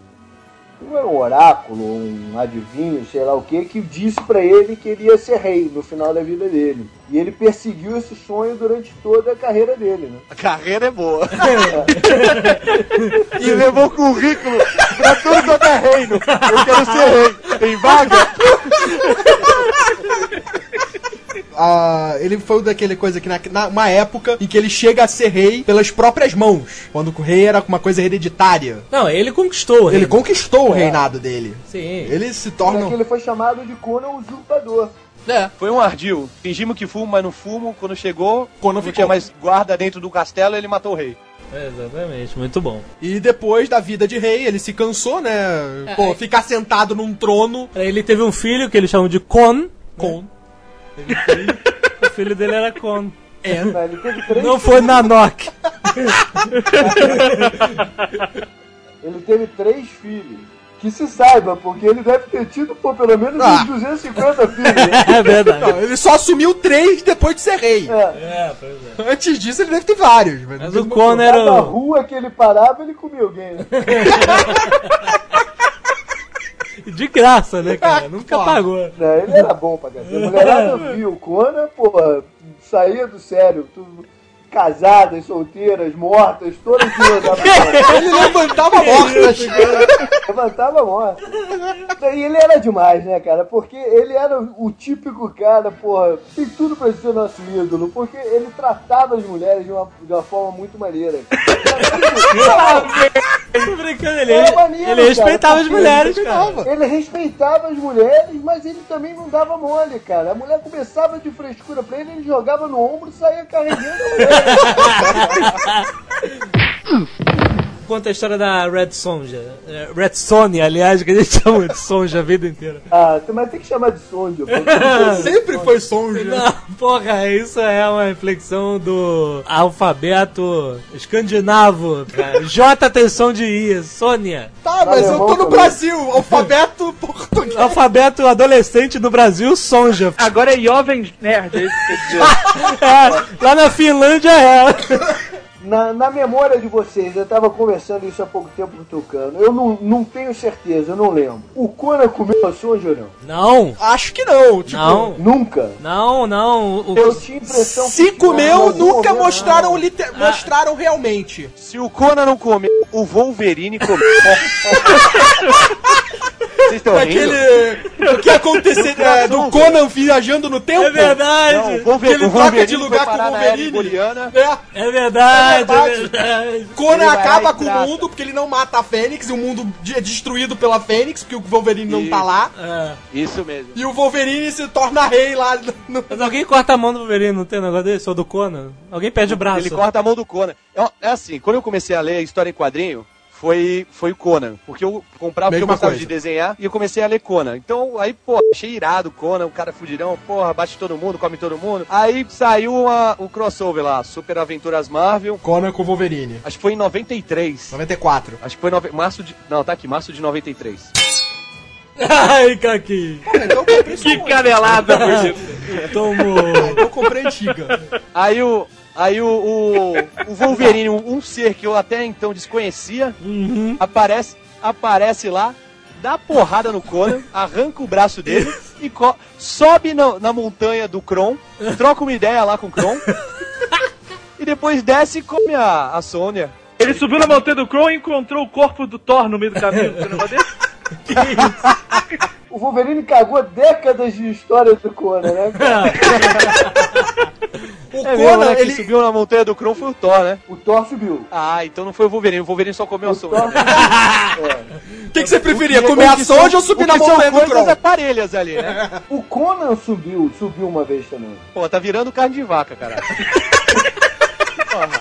Não era um oráculo, um adivinho, sei lá o que, que disse pra ele que ele ia ser rei no final da vida dele. E ele perseguiu esse sonho durante toda a carreira dele, né? A carreira é boa. e levou currículo pra tudo quanto é reino. Eu quero ser rei. Tem vaga? Ah, ele foi daquele coisa que na, na- uma época em que ele chega a ser rei pelas próprias mãos. Quando o rei era uma coisa hereditária. Não, ele conquistou o Ele conquistou o É. reinado dele. Sim. Ele se torna. que ele foi chamado de Conan Usurpador. É. Foi um ardil. Fingimos que fumo, mas não fumo. Quando chegou, Quando não ficou. tinha mais guarda dentro do castelo, ele matou o rei. Exatamente, muito bom. E depois da vida de rei, ele se cansou, né? Pô, é. ficar sentado num trono. Ele teve um filho que eles chamam de Con. Con. Teve filho. o filho dele era Con. É. Não foi Nanok. Ele teve três filhos. Que se saiba, porque ele deve ter tido pô, pelo menos Ah. uns 250 filhos. né? É verdade. Não, ele só assumiu três depois de ser rei. É. É, pois é. Antes disso, ele deve ter vários. Mas, Mas o Conan era o... rua que ele parava, ele comia alguém. né? De graça, né, cara? Nunca pagou. Não, ele era bom pra cacete. A mulherada viu Conan, porra, saía do sério. Tudo, casadas, solteiras, mortas, todas viam da Ele levantava mortas. Levantava a morta. E ele era demais, né, cara? Porque ele era o típico cara, porra, tem tudo pra ser nosso ídolo, porque ele tratava as mulheres de uma, de uma forma muito maneira. Tô brincando, ele, É maneiro, ele cara, respeitava as porque mulheres, ele cara. Ele respeitava as mulheres, mas ele também não dava mole, cara. A mulher começava de frescura pra ele, ele jogava no ombro e saía carregando a mulher. Oof. Conta a história da Red Sonja. É, Red Sonja, aliás, que a gente chama de Sonja a vida inteira. Ah, mas tem que chamar de pô. Sempre foi sonja. Não, porra, isso é uma reflexão do alfabeto escandinavo, cara. J tem som de I, Sônia. Tá, mas eu tô no Alemão Brasil. Alfabeto português. Alfabeto adolescente no Brasil, Sonja. Agora é Jovens Nerd, é. É, lá na Finlândia é. Na, na memória de vocês, eu tava conversando isso há pouco tempo com o Tucano. Eu não, não tenho certeza, eu não lembro. O Conan comeu a ou não? Não, Acho que não. Tipo, não, Nunca. não, não. O- Eu tinha impressão Se que comeu, nunca momento- mostraram, lite- mostraram realmente. Se o Conan não comeu, o Wolverine comeu. Vocês estão rindo? Daquele. O que aconteceu é, do Conan viajando no tempo? É verdade. Não, o Wolver- ele o troca Wolverine de lugar com o Wolverine. É. É verdade, é É verdade. verdade. Conan acaba com trata. o mundo porque ele não mata a Fênix e o mundo é destruído pela Fênix, porque o Wolverine não tá lá. É. Isso mesmo. E o Wolverine se torna rei lá no. Mas alguém corta a mão do Wolverine, não tem um negócio desse? Ou do Conan? Alguém perde o braço. Ele corta a mão do Conan. É, é assim, quando eu comecei a ler história em quadrinho, foi, foi o Conan. Porque eu comprava, porque eu gostava coisa. de desenhar, e eu comecei a ler Conan. Então, aí, pô, achei irado o Conan, o cara fudidão, porra, bate todo mundo, come todo mundo. Aí saiu uma- o crossover lá, Super Aventuras Marvel. Conan com o Wolverine. Acho que foi em 93. 94. Acho que foi nove... março de. Não, tá aqui, março de 93. Ai, Kaki. Então eu comprei só Que canelada? Tomou. Então eu comprei antiga. Aí o. Aí o, o, o Wolverine, um, ser que eu até então desconhecia, Uhum. aparece, aparece lá, dá porrada no Conan, arranca o braço dele e sobe na, na montanha do Kron, troca uma ideia lá com o Kron, e depois desce e come a, a Sônia. Ele subiu na montanha do Crow e encontrou o corpo do Thor no meio do caminho. Foi um negócio desse? O Wolverine cagou décadas de história do Conan, né? cara? O É mesmo, Conan, né? Quem ele. subiu na montanha do Kron foi o Thor, né? O Thor subiu. Ah, então não foi o Wolverine, o Wolverine só comeu a O. Thor é. O que, que você preferia? O que- Comer o a que são- ou subir na que montanha do coisas Kron? aparelhas ali, né? O Conan subiu, subiu uma vez também. Pô, tá virando carne de vaca, caralho. Porra.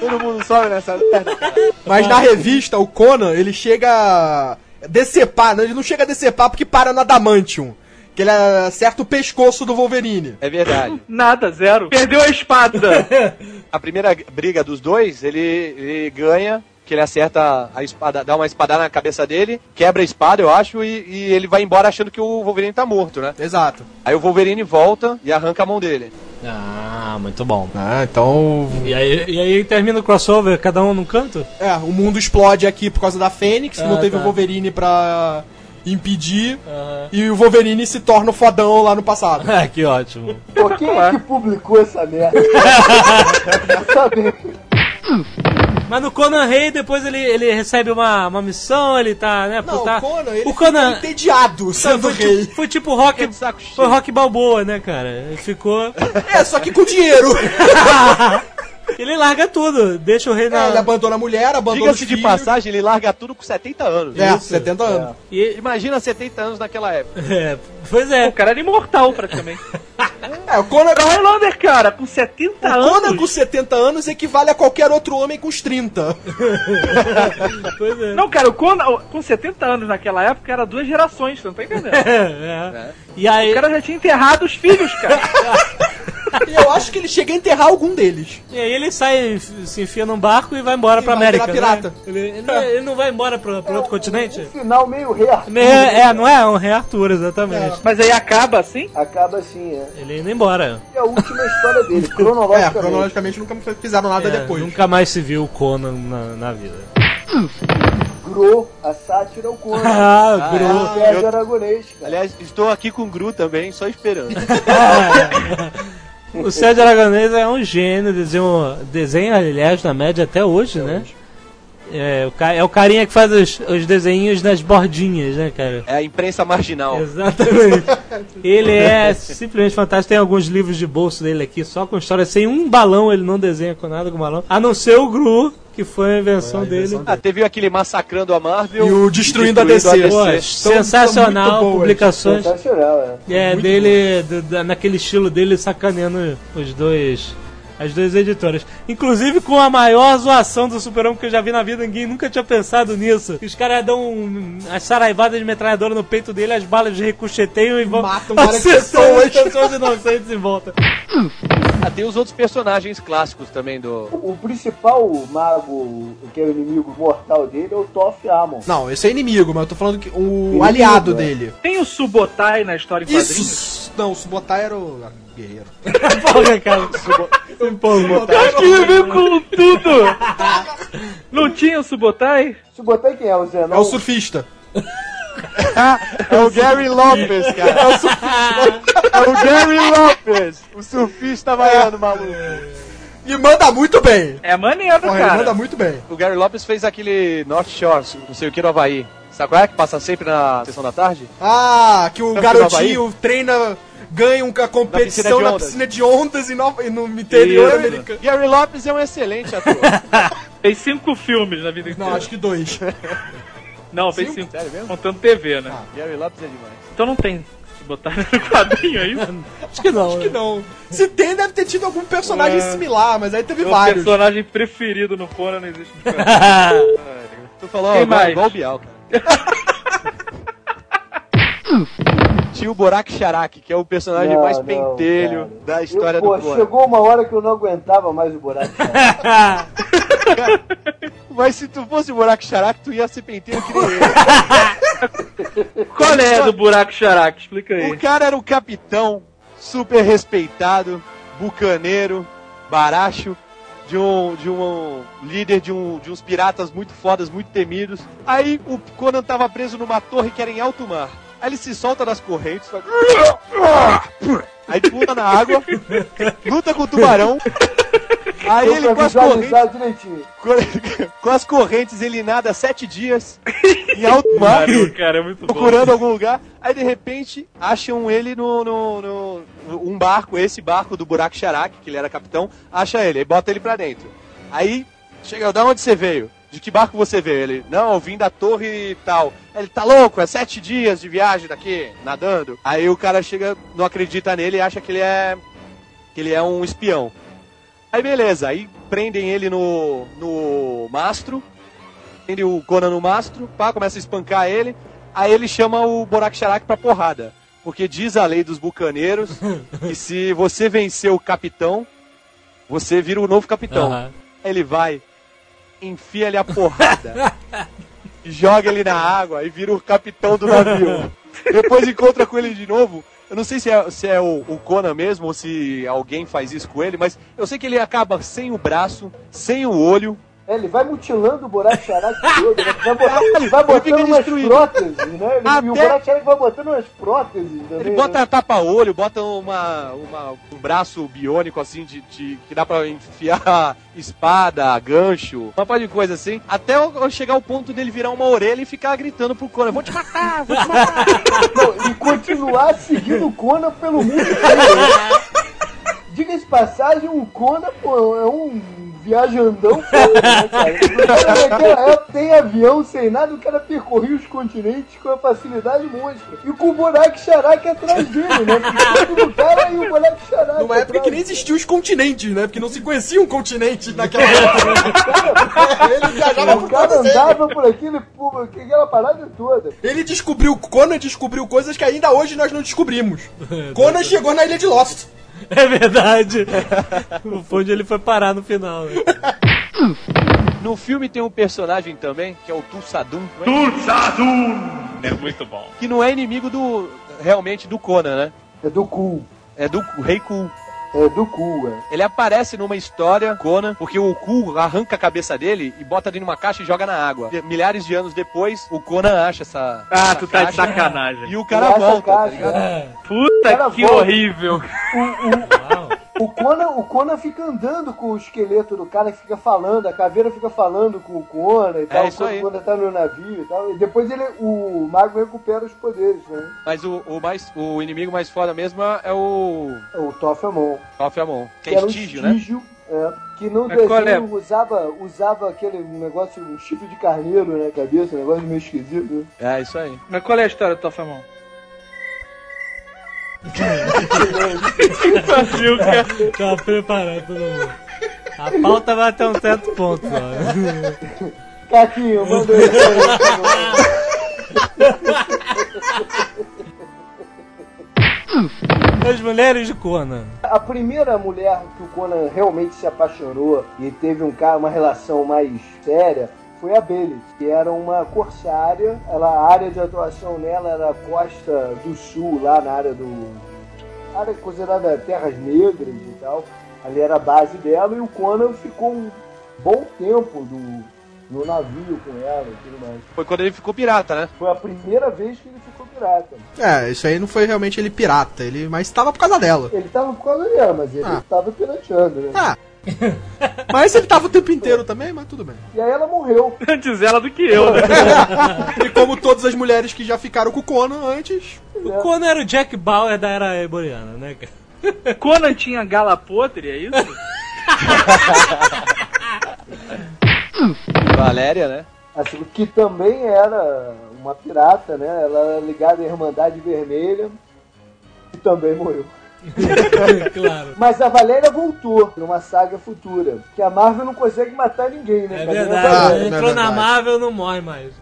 Todo mundo sobe nessa merda, cara. Mas na revista, o Conan, ele chega a decepar, né? ele não chega a decepar porque para no Adamantium. Que ele acerta o pescoço do Wolverine. É verdade. Nada, zero. Perdeu a espada. A primeira briga dos dois, ele, ele ganha, que ele acerta a espada, dá uma espadada na cabeça dele, quebra a espada, eu acho, e, e ele vai embora achando que o Wolverine tá morto, né? Exato. Aí o Wolverine volta e arranca a mão dele. Ah, muito bom. Ah, então. E aí, e aí termina o crossover, cada um num canto? É, o mundo explode aqui por causa da Fênix, Ah, não teve tá. o Wolverine pra impedir. Aham. E o Wolverine se torna o fodão lá no passado. Ah, que ótimo. Pô, quem é que publicou essa merda? Sabe? Mas no Conan Rei, depois ele, ele recebe uma, uma missão, ele tá, né, Não, o Conan, ele o Conan fica entediado sendo foi, rei. tipo, foi tipo rock, cheio. foi rock balboa, né, cara? Ele ficou... É, só que com dinheiro. ele larga tudo, deixa o rei na... É, ele abandona a mulher, abandona os Diga-se de filhos. passagem, ele larga tudo com 70 anos. É, Isso. 70 anos. E, Imagina 70 anos naquela época. é, pois é. o cara era imortal, praticamente. É, o Conan, O Highlander, cara, com 70 o anos. Conan com 70 anos equivale a qualquer outro homem com os 30. Pois é. Não, cara, o Conan, com 70 anos naquela época era duas gerações, você não tá entendendo? É, é. E aí... O cara já tinha enterrado os filhos, cara. E eu acho que ele chega a enterrar algum deles. E aí ele sai, se enfia num barco e vai embora E pra vai América. virar né? pirata. Ele, ele não, ele não vai embora pra, pra outro continente? Um final meio rare. Meio- É, não é? Um rei Arthur, exatamente. Mas aí acaba assim? Acaba assim, é. Ele indo embora. E a última história dele, É, cronologicamente. cronologicamente nunca fizeram nada É, depois. Nunca mais se viu o Conan na, na vida. Gro, a sátira, o Conan. Ah, É Gru. o Sérgio eu- Aragonês, cara. Aliás, estou aqui com o Gru também, só esperando. O Sérgio Aragonês é um gênio, desenho, desenha, aliás, na média até hoje, né? É o, é o carinha que faz os, os desenhos nas bordinhas, né, cara? É a imprensa marginal. Exatamente. Ele é simplesmente fantástico. Tem alguns livros de bolso dele aqui, só com história. Sem um balão, ele não desenha com nada com balão. A não ser o Gru, que foi a invenção, dele. Ah, teve aquele massacrando a Marvel E o Destruindo a e DC. Pô, São- sensacional, são publicações. Sensacional, é. É, dele, do- da- naquele estilo dele, sacaneando os dois. As duas editoras. Inclusive com a maior zoação do Super-Homem que eu já vi na vida, ninguém nunca tinha pensado nisso. Os caras dão um, as saraivadas de metralhadora no peito dele, as balas de ricocheteiam e vão Matam várias pessoas. pessoas inocentes em volta. Ah, tem os outros personagens clássicos também do. O principal mago, que é o inimigo mortal dele, é o Toph Amon. Não, esse é inimigo, mas eu tô falando que o Inimigo, aliado é. dele. Tem o Subotai na história em quadrinhos? Isso! Não, o Subotai era o guerreiro. Porra, cara. Empolgou. Acho que ele veio com tudo! Não tinha o Subotai? Se botar quem é o Zenon? É o surfista. É o Gary Lopes, cara. É o surfista. É o Gary Lopes, o surfista baiano maluco. E manda muito bem. É maneiro, Porra, ele cara. manda muito bem. O Gary Lopes fez aquele North Shores, não sei o que, no Havaí. Sabe qual é? Que passa sempre na sessão da tarde? Ah, que o garotinho treina, ganha uma competição na piscina de ondas, e, no, e no interior Isso. americano. Gary Lopes é um excelente ator. Fez cinco filmes na vida inteira. Não, acho que dois. Não, fez Cinco? cinco. Sério mesmo? Contando TV, né? Gary Lopes é demais. Então não tem. Botar no quadrinho aí, Acho que não. Acho que não. Se tem, deve ter tido algum personagem É. similar, mas aí teve meu vários. personagem preferido no Conan não existe no. Tu falou Quem agora mais? igual o Bial, cara. Tinha o Borak Charak, que é o personagem Não, mais não, pentelho cara. da história eu, pô, do Conan. Chegou uma hora que eu não aguentava mais o buraco. Mas se tu fosse o Borak Charak, tu ia ser pentelho que nem ele. Qual é do buraco Charac? Explica aí. O cara era um capitão super respeitado, bucaneiro, baracho, de um, de um líder de, um, de uns piratas muito fodas, muito temidos. Aí o Conan tava preso numa torre que era em alto mar. Aí ele se solta das correntes, faz... aí pula na água, luta com o tubarão. Aí ele com as correntes, com as correntes ele nada sete dias em alto mar cara, é muito bom. procurando algum lugar. Aí de repente acham ele no, no, no- um barco, esse barco do Buraco Charak, que ele era capitão, acha ele, aí bota ele pra dentro. Aí chega, da onde você veio? De que barco você veio? Ele, não, eu vim da torre e tal. Ele, tá louco, é sete dias de viagem daqui, nadando. Aí o cara chega, não acredita nele e acha que ele é. que ele é um espião. Aí beleza, aí prendem ele no, no mastro, prende o Conan no mastro, pá, começa a espancar ele, aí ele chama o Borak Charak pra porrada. Porque diz a lei dos bucaneiros que se você vencer o capitão, você vira o novo capitão. Aí ele vai, enfia ele a porrada, joga ele na água e vira o capitão do navio. Depois encontra com ele de novo. Eu não sei se é, se é o, o Conan mesmo ou se alguém faz isso com ele, mas eu sei que ele acaba sem o braço, sem o olho. É, ele vai mutilando o buraco Charak todo, né? vai, Caralho, vai botando umas destruído. próteses, né? Ele, E o Até- buraco Charak vai botando umas próteses também. Ele né? bota tapa-olho, bota uma, uma- um braço biônico assim, de, de- que dá pra enfiar espada, gancho, uma par de coisa assim, até eu- chegar ao ponto dele virar uma orelha e ficar gritando pro Conan: Vou te matar, vou te matar. Não, e continuar seguindo o Conan pelo mundo inteiro. né? Diga-se passagem, o Conan, pô, é um viajandão foda, né, cara? O cara naquela época tem avião sem nada, o cara percorria os continentes com uma facilidade monstra. E com o Borak Charak atrás dele, né? Porque todo cara e o Borak Charak. Numa época que atrás. nem existiam os continentes, né? Porque não se conheciam continentes naquela época. ele viajava O por cara todos eles. andava por aquilo, por aquela parada toda. Ele descobriu, Conan descobriu coisas que ainda hoje nós não descobrimos. Conan chegou na ilha de Lost. É verdade. Onde ele foi parar no final. Né? No filme tem um personagem também, que é o Tulsadum, É muito bom. que não é inimigo do realmente do Conan, né? É do cu. É do Rei Ku. É do cu, é. Ele aparece numa história, Conan, porque o Ku arranca a cabeça dele e bota dentro de uma caixa e joga na água. Milhares de anos depois, o Conan acha essa. Ah, essa tu tá de caixa sacanagem. E o cara volta, tá caixa, ligado? É. Puta Cara, que volta. horrível. O Conan, o Conan fica andando com o esqueleto do cara que fica falando, a caveira fica falando com o Conan e tal, É isso quando aí. o Conan tá no navio e tal. E depois ele, o mago recupera os poderes, né? Mas o, o mais, o inimigo mais foda mesmo é o É O Tofamon. Alfiamon, que é era um estígio, né? estígio, é, que no Mas desenho é? usava, usava aquele negócio, um chifre de carneiro na cabeça, um negócio meio esquisito. É isso aí. Mas qual é a história do Tofamon? Brasil, cara. Tava preparado todo mundo. A pauta vai até um certo ponto. Ó. Caquinho, manda aí. As mulheres de Conan. A primeira mulher que o Conan realmente se apaixonou e teve um cara, uma relação mais séria foi a Bailey, que era uma corsária. Ela, a área de atuação nela era a costa do sul, lá na área do. área considerada terras negras e tal. Ali era a base dela e o Conan ficou um bom tempo do, no navio com ela e tudo mais. Foi quando ele ficou pirata, né? Foi a primeira vez que ele ficou pirata. É, isso aí não foi realmente ele pirata, ele, mas tava por causa dela. Ele tava por causa dela, mas ele Ah. tava pirateando, né? Ah, Mas ele tava o tempo inteiro também, mas tudo bem. E aí ela morreu. Antes ela do que eu, né? E como todas as mulheres que já ficaram com o Conan antes, O Conan era o Jack Bauer da era eboriana, né, cara? Conan tinha gala podre, é isso? Valéria, né? Assim, que também era uma pirata, né? Ela era ligada à Irmandade Vermelha e também morreu. claro. Mas a Valéria voltou numa saga futura. Que a Marvel não consegue matar ninguém, né? É cara? verdade. Ah, é Entrou na verdade. Marvel, não morre mais.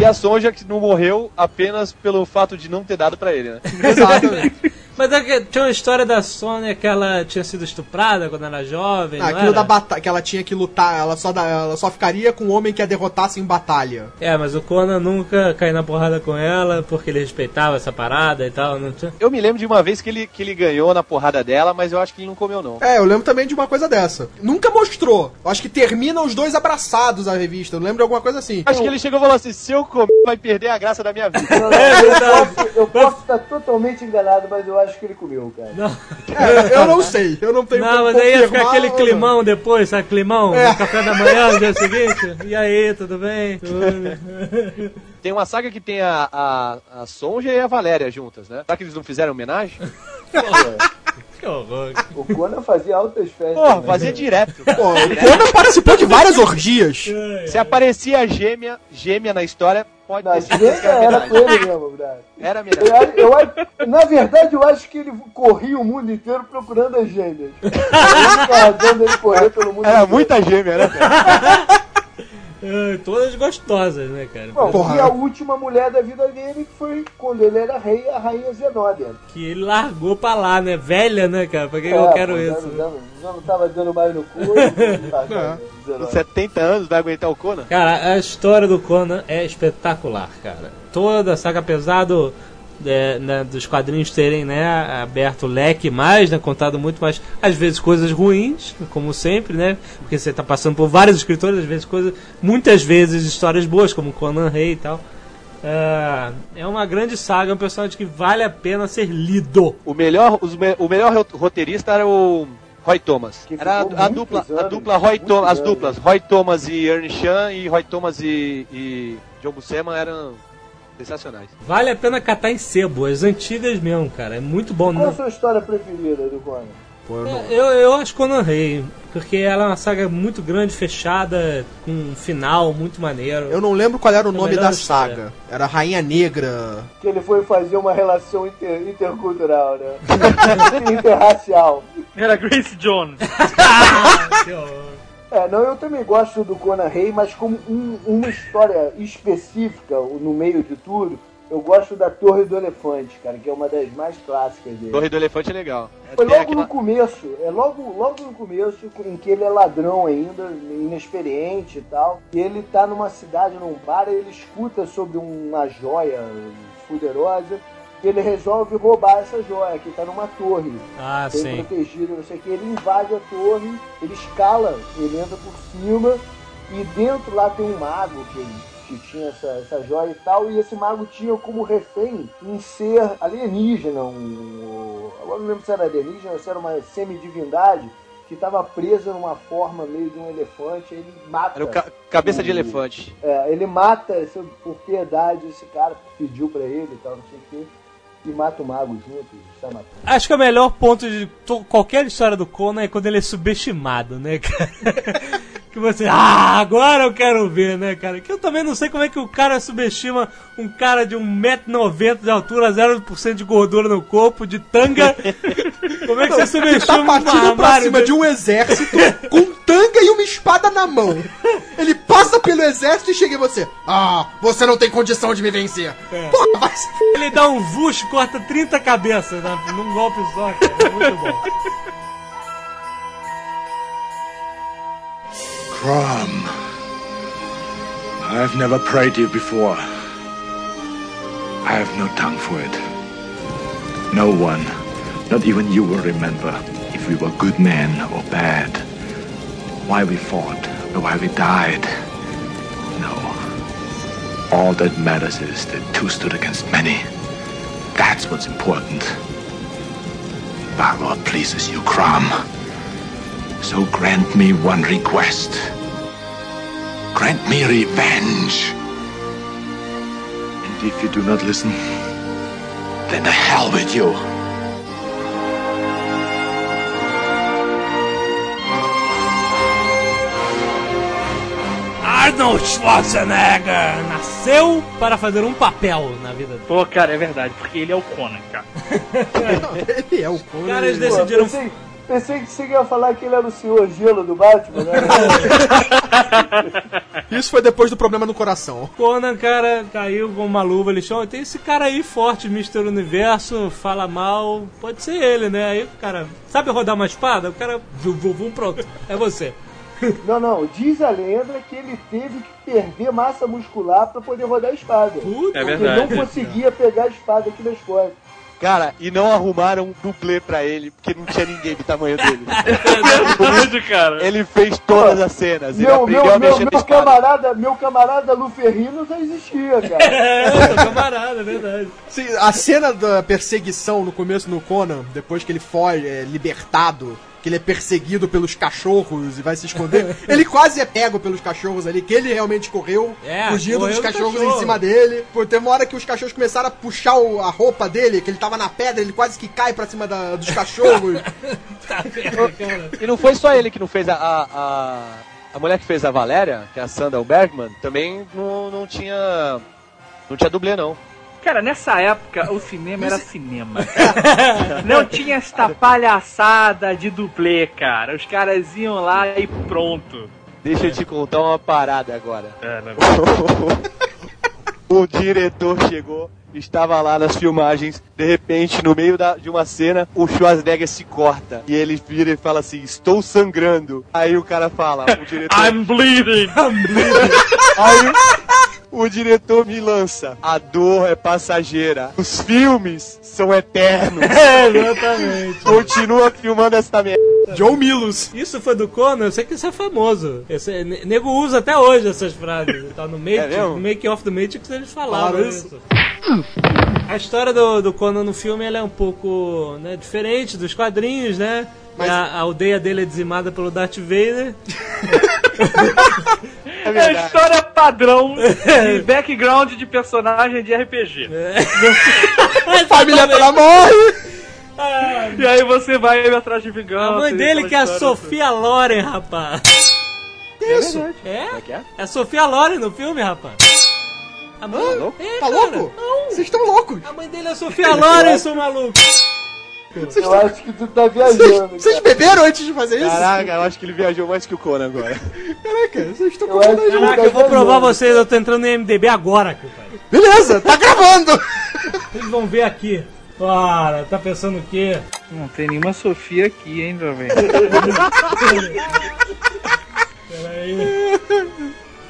E a Sonja que não morreu apenas pelo fato de não ter dado pra ele, né? exatamente. Mas é que tinha uma história da Sônia que ela tinha sido estuprada quando era jovem, Ah, não aquilo era? da batalha, que ela tinha que lutar, ela só, dá- ela só ficaria com o homem que a derrotasse em batalha. É, mas o Conan nunca caiu na porrada com ela porque ele respeitava essa parada e tal. Não tinha... Eu me lembro de uma vez que ele, que ele ganhou na porrada dela, mas eu acho que ele não comeu, não. É, eu lembro também de uma coisa dessa. Nunca mostrou. Eu acho que termina os dois abraçados a revista. Eu lembro de alguma coisa assim. Acho que ele chegou e falou assim: se eu comer, vai perder a graça da minha vida. Não, não, eu, posso, eu posso estar totalmente enganado, mas eu acho que ele comeu, cara. Não, É, eu não sei. Eu não tenho não mas aí ia ficar aquele climão depois, sabe? Climão É. no café da manhã, no dia seguinte. E aí, tudo bem? Tudo. Tem uma saga que tem a, a, a Sonja e a Valéria juntas, né? Será que eles não fizeram homenagem? que horror. O Conan fazia altas festas. Porra, né? fazia direto. Pô, o Conan participou de várias orgias. Se aparecia gêmea, gêmea na história, pode Na ter gêmea era era com ele mesmo, Brad. Era Eu, eu na verdade, eu acho que ele corria o mundo inteiro procurando as gêmeas. Dele correr pelo mundo Era inteiro. muita gêmea, né? cara? É, Todas gostosas, né, cara? Bom, Porra. e a última mulher da vida dele que foi quando ele era rei, a rainha Zenóbia. Que ele largou pra lá, né? Velha, né, cara? Pra que, É, eu quero pô, isso? Já, já, já não tava dando mais no cu. tá, tá, Com Zenóbia. 70 anos, vai aguentar o Conan? Cara, a história do Conan é espetacular, cara. Toda a saga, apesar do, é, né, dos quadrinhos terem né, aberto o leque mais, né, contado muito mais, às vezes coisas ruins, como sempre, né? Porque você tá passando por vários escritores, às vezes coisas, muitas vezes histórias boas, como Conan Rei e tal. É, é uma grande saga, é um personagem que vale a pena ser lido. O melhor, os me- o melhor ro- roteirista era o Roy Thomas. Era a, a dupla, a anos, dupla Roy Thomas, as duplas Roy Thomas e Ernie Chan e Roy Thomas e, e John Buscema eram sensacionais. Vale a pena catar em sebo, as antigas mesmo, cara. É muito bom. Qual a Né? sua história preferida do Conan? Pô, eu não- É, Eu, eu acho Conan Rei, porque ela é uma saga muito grande, fechada, com um final muito maneiro. Eu não lembro qual era o É nome da história. saga. Era Rainha Negra. Que ele foi fazer uma relação inter- intercultural, né? Interracial. Era Grace Jones. Que horror. É, não, eu também gosto do Conan Rei, mas como um- uma história específica no meio de tudo, eu gosto da Torre do Elefante, cara, que é uma das mais clássicas dele. Torre do Elefante é legal. Foi logo no aquela- começo, é logo, logo no começo, em que ele é ladrão ainda, inexperiente e tal, e ele tá numa cidade, num bar, e ele escuta sobre uma joia poderosa, ele resolve roubar essa joia, que tá numa torre, Ah, bem sim. protegida, não sei o que, ele invade a torre, ele escala, ele entra por cima, e dentro lá tem um mago que, que tinha essa, essa joia e tal, e esse mago tinha como refém um ser alienígena, um, agora não lembro se era alienígena ou se era uma semidivindade, que estava presa numa forma meio de um elefante, ele mata. Era o ca- cabeça de o- elefante. É, ele mata, por piedade, esse cara pediu pra ele e tal, não sei o quê, e mata o mago junto, matando. Acho que o melhor ponto de qualquer história do Conan é quando ele é subestimado, né, cara? que você, ah, agora eu quero ver, né, cara? Que eu também não sei como é que o cara subestima um cara de 1,90m de altura, 0% de gordura no corpo, de tanga. Como é que você Ele subestima tá um partindo pra cima de um exército com tanga e uma espada na mão. Ele passa pelo exército e chega em você. Ah, você não tem condição de me vencer. É. Porra, vai se... Ele dá um vush, corta 30 cabeças né, num golpe só, cara. É muito bom. Crom. I've never prayed to you before. I have no tongue for it. No one, not even you, will remember if we were good men or bad. Why we fought or why we died. No. All that matters is that two stood against many. That's what's important. Balor pleases you, Crom. So grant me one request. Grant me revenge. And if you do not listen, then the hell with you. Arnold Schwarzenegger nasceu para fazer um papel na vida dele. Pô, cara, é verdade, porque ele é o Conan, cara. Ele é o Conan. Cara, eles ele- Pô, decidiram. Pensei, que você ia falar que ele era o senhor Gelo do Batman, né? Isso foi depois do problema no coração. Conan, cara, caiu com uma luva, ele chama. Tem esse cara aí forte, Mr. Universo, fala mal. Pode ser ele, né? Aí o cara sabe rodar uma espada? O cara, vum, pronto, é você. Não, não. Diz a lenda que ele teve que perder massa muscular pra poder rodar a espada. Puta, É Porque verdade. não conseguia pegar a espada aqui nas costas. Cara, e não arrumaram um dublê pra ele, porque não tinha ninguém do tamanho dele. É verdade, cara. Ele fez todas as cenas, ele Meu, aprendeu meu, a meu, mexer meu camarada, meu camarada Luferrino já existia, cara. É, camarada, é verdade. Sim, a cena da perseguição no começo no Conan, depois que ele foge, é libertado, que ele é perseguido pelos cachorros e vai se esconder, ele quase é pego pelos cachorros ali, que ele realmente correu, É, fugindo correu dos do cachorros cachorro. em cima dele. Pô, teve uma hora que os cachorros começaram a puxar o- a roupa dele, que ele tava na pedra, ele quase que cai pra cima da- dos cachorros. E não foi só ele que não fez a. A, a, a mulher que fez a Valéria, que é a Sandra Bergman, também não, não tinha. Não tinha dublê, não. Cara, nessa época o cinema era cinema. Não tinha esta palhaçada de dublê, cara. Os caras iam lá e pronto. Deixa eu te contar uma parada agora. É, né? O diretor chegou, estava lá nas filmagens, de repente, no meio da- de uma cena, o Schwarzenegger se corta. E ele vira e fala assim, estou sangrando. Aí o cara fala, o diretor... I'm bleeding! Aí o diretor me lança, a dor é passageira, os filmes são eternos. É, exatamente. Continua filmando essa merda. Joe Milos. Isso foi do Conan, eu sei que isso é famoso. Esse, ne- nego usa até hoje essas frases. Tá no, Matrix, É no Make Off the Matrix eles falavam Falaram isso. isso. A história do, do Conan no filme ela é um pouco né, diferente dos quadrinhos, né? Mas- A, a aldeia dele é dizimada pelo Darth Vader. É É a história padrão de background de personagem de RPG. A família toda morre. E aí você vai atrás de vingança. A mãe dele que é a Sofia Loren, rapaz. Isso. É? Como é que é? É a Sofia Loren no filme, rapaz. A mãe... É, Tá cara. louco? Vocês estão loucos. A mãe dele é a Sofia Loren, seu maluco. Vocês Eu acho que tu tá viajando. Vocês cara. beberam antes de fazer isso? Caraca, eu acho que ele viajou mais que o Conan agora. Caraca, vocês estão com Caraca, tá eu vou provar vocês, eu tô entrando no MDB agora, compadre. Beleza, tá gravando. Vocês vão ver aqui. Ora, tá pensando o quê? Não tem nenhuma Sofia aqui, hein, jovem? Peraí.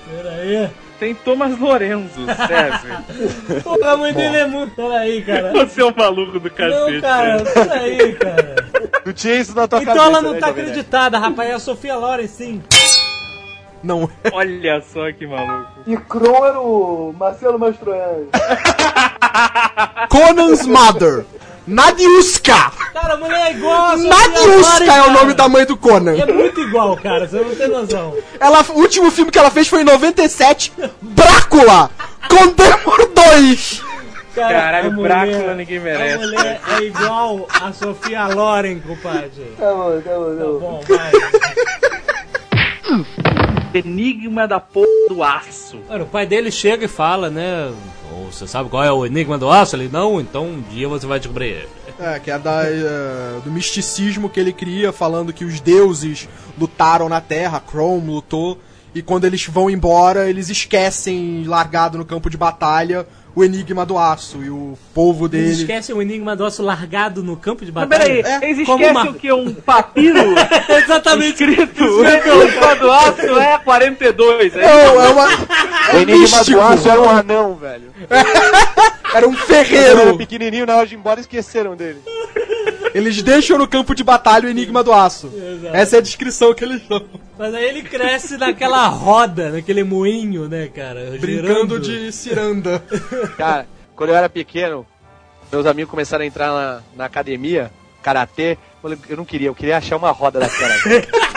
Peraí. Tem Thomas Lorenzo, serve. Pô, a mãe dele é muito. Peraí, cara. Você é um maluco do cacete. Não, cara, peraí, cara. Não tinha isso na tua Então cabeça, ela não né, tá acreditada, rapaz. É a Sofia Loren, sim. Não. Olha só que maluco. E Kron era o Marcelo Mastroianni. Conan's Mother. Nadiuska. Cara, a mulher é igual a Nadiuska é o cara. nome da mãe do Conan. É muito igual, cara. Você não tem noção. Ela, o último filme que ela fez foi em 97, Brácula, Condemor 2. Cara, Caralho, a mulher- Drácula ninguém A merece. mulher é igual a Sofia Loren, compadre. Tá bom, tá bom, tá Tá bom. bom, vai. Enigma da porra do aço. Mano, o pai dele chega e fala, né? "Ô, você sabe qual é o enigma do aço? Ele, não, então um dia você vai descobrir. É, que é da, eh, do misticismo que ele cria, falando que os deuses lutaram na Terra, Chrome lutou, e quando eles vão embora, eles esquecem, largado no campo de batalha, o enigma do aço, e o povo Eles dele... esquecem o enigma do aço largado no campo de Mas batalha. peraí, É, eles como esquecem uma- o que? Um papiro Exatamente. escrito o enigma do aço é 42. É Não, é uma... O enigma místico. do aço era um anão, velho. Era um Ele era ferreiro. pequenininho, na hora de ir embora esqueceram dele. Eles deixam no campo de batalha o enigma do aço. Exato. Essa é a descrição que eles dão. Mas aí ele cresce naquela roda, naquele moinho, né, cara? Brincando girando. de ciranda. Cara, quando eu era pequeno, meus amigos começaram a entrar na, na academia, karatê. Eu falei, Eu não queria, eu queria achar uma roda daquela.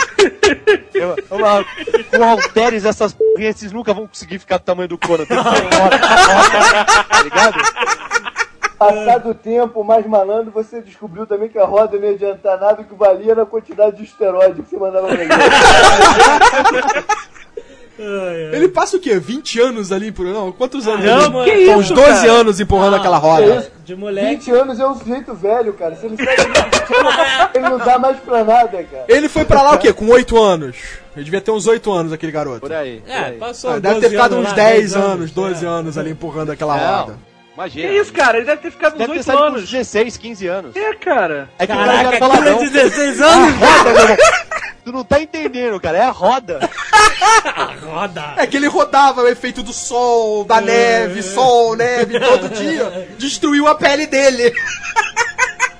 Eu- lá, com halteres essas porrinhas, vocês nunca vão conseguir ficar do tamanho do Conan. Tem que ser uma hora, tá ligado? Passado o tempo, mais malandro, você descobriu também que a roda não ia adiantar nada, o que valia era a quantidade de esteroide que você mandava pra ele. Ele passa o quê? 20 anos ali por. Não, quantos anos? Não, ali? que São isso, uns 12 cara? anos empurrando aquela É roda. De moleque. 20 anos é um sujeito velho, cara. Se ele sai de 20 anos, ele não dá mais pra nada, cara. Ele foi pra lá o quê? Com 8 anos. Ele devia ter uns 8 anos, aquele garoto. Por aí. por É, aí. passou. Ah, deve 12 ter ficado anos uns lá, 10 anos, 12 é. anos ali empurrando aquela Não, roda. Imagina. Que isso, cara? Ele deve ter ficado uns Deve ter 8 saído com uns anos. 16, 15 anos. É, cara. É que o Caraca, cara é não. 16 anos? Roda, meu irmão. Tu não tá entendendo, cara. É a roda. Roda. É que ele rodava o efeito do sol, da neve, sol, neve, todo dia. Destruiu a pele dele.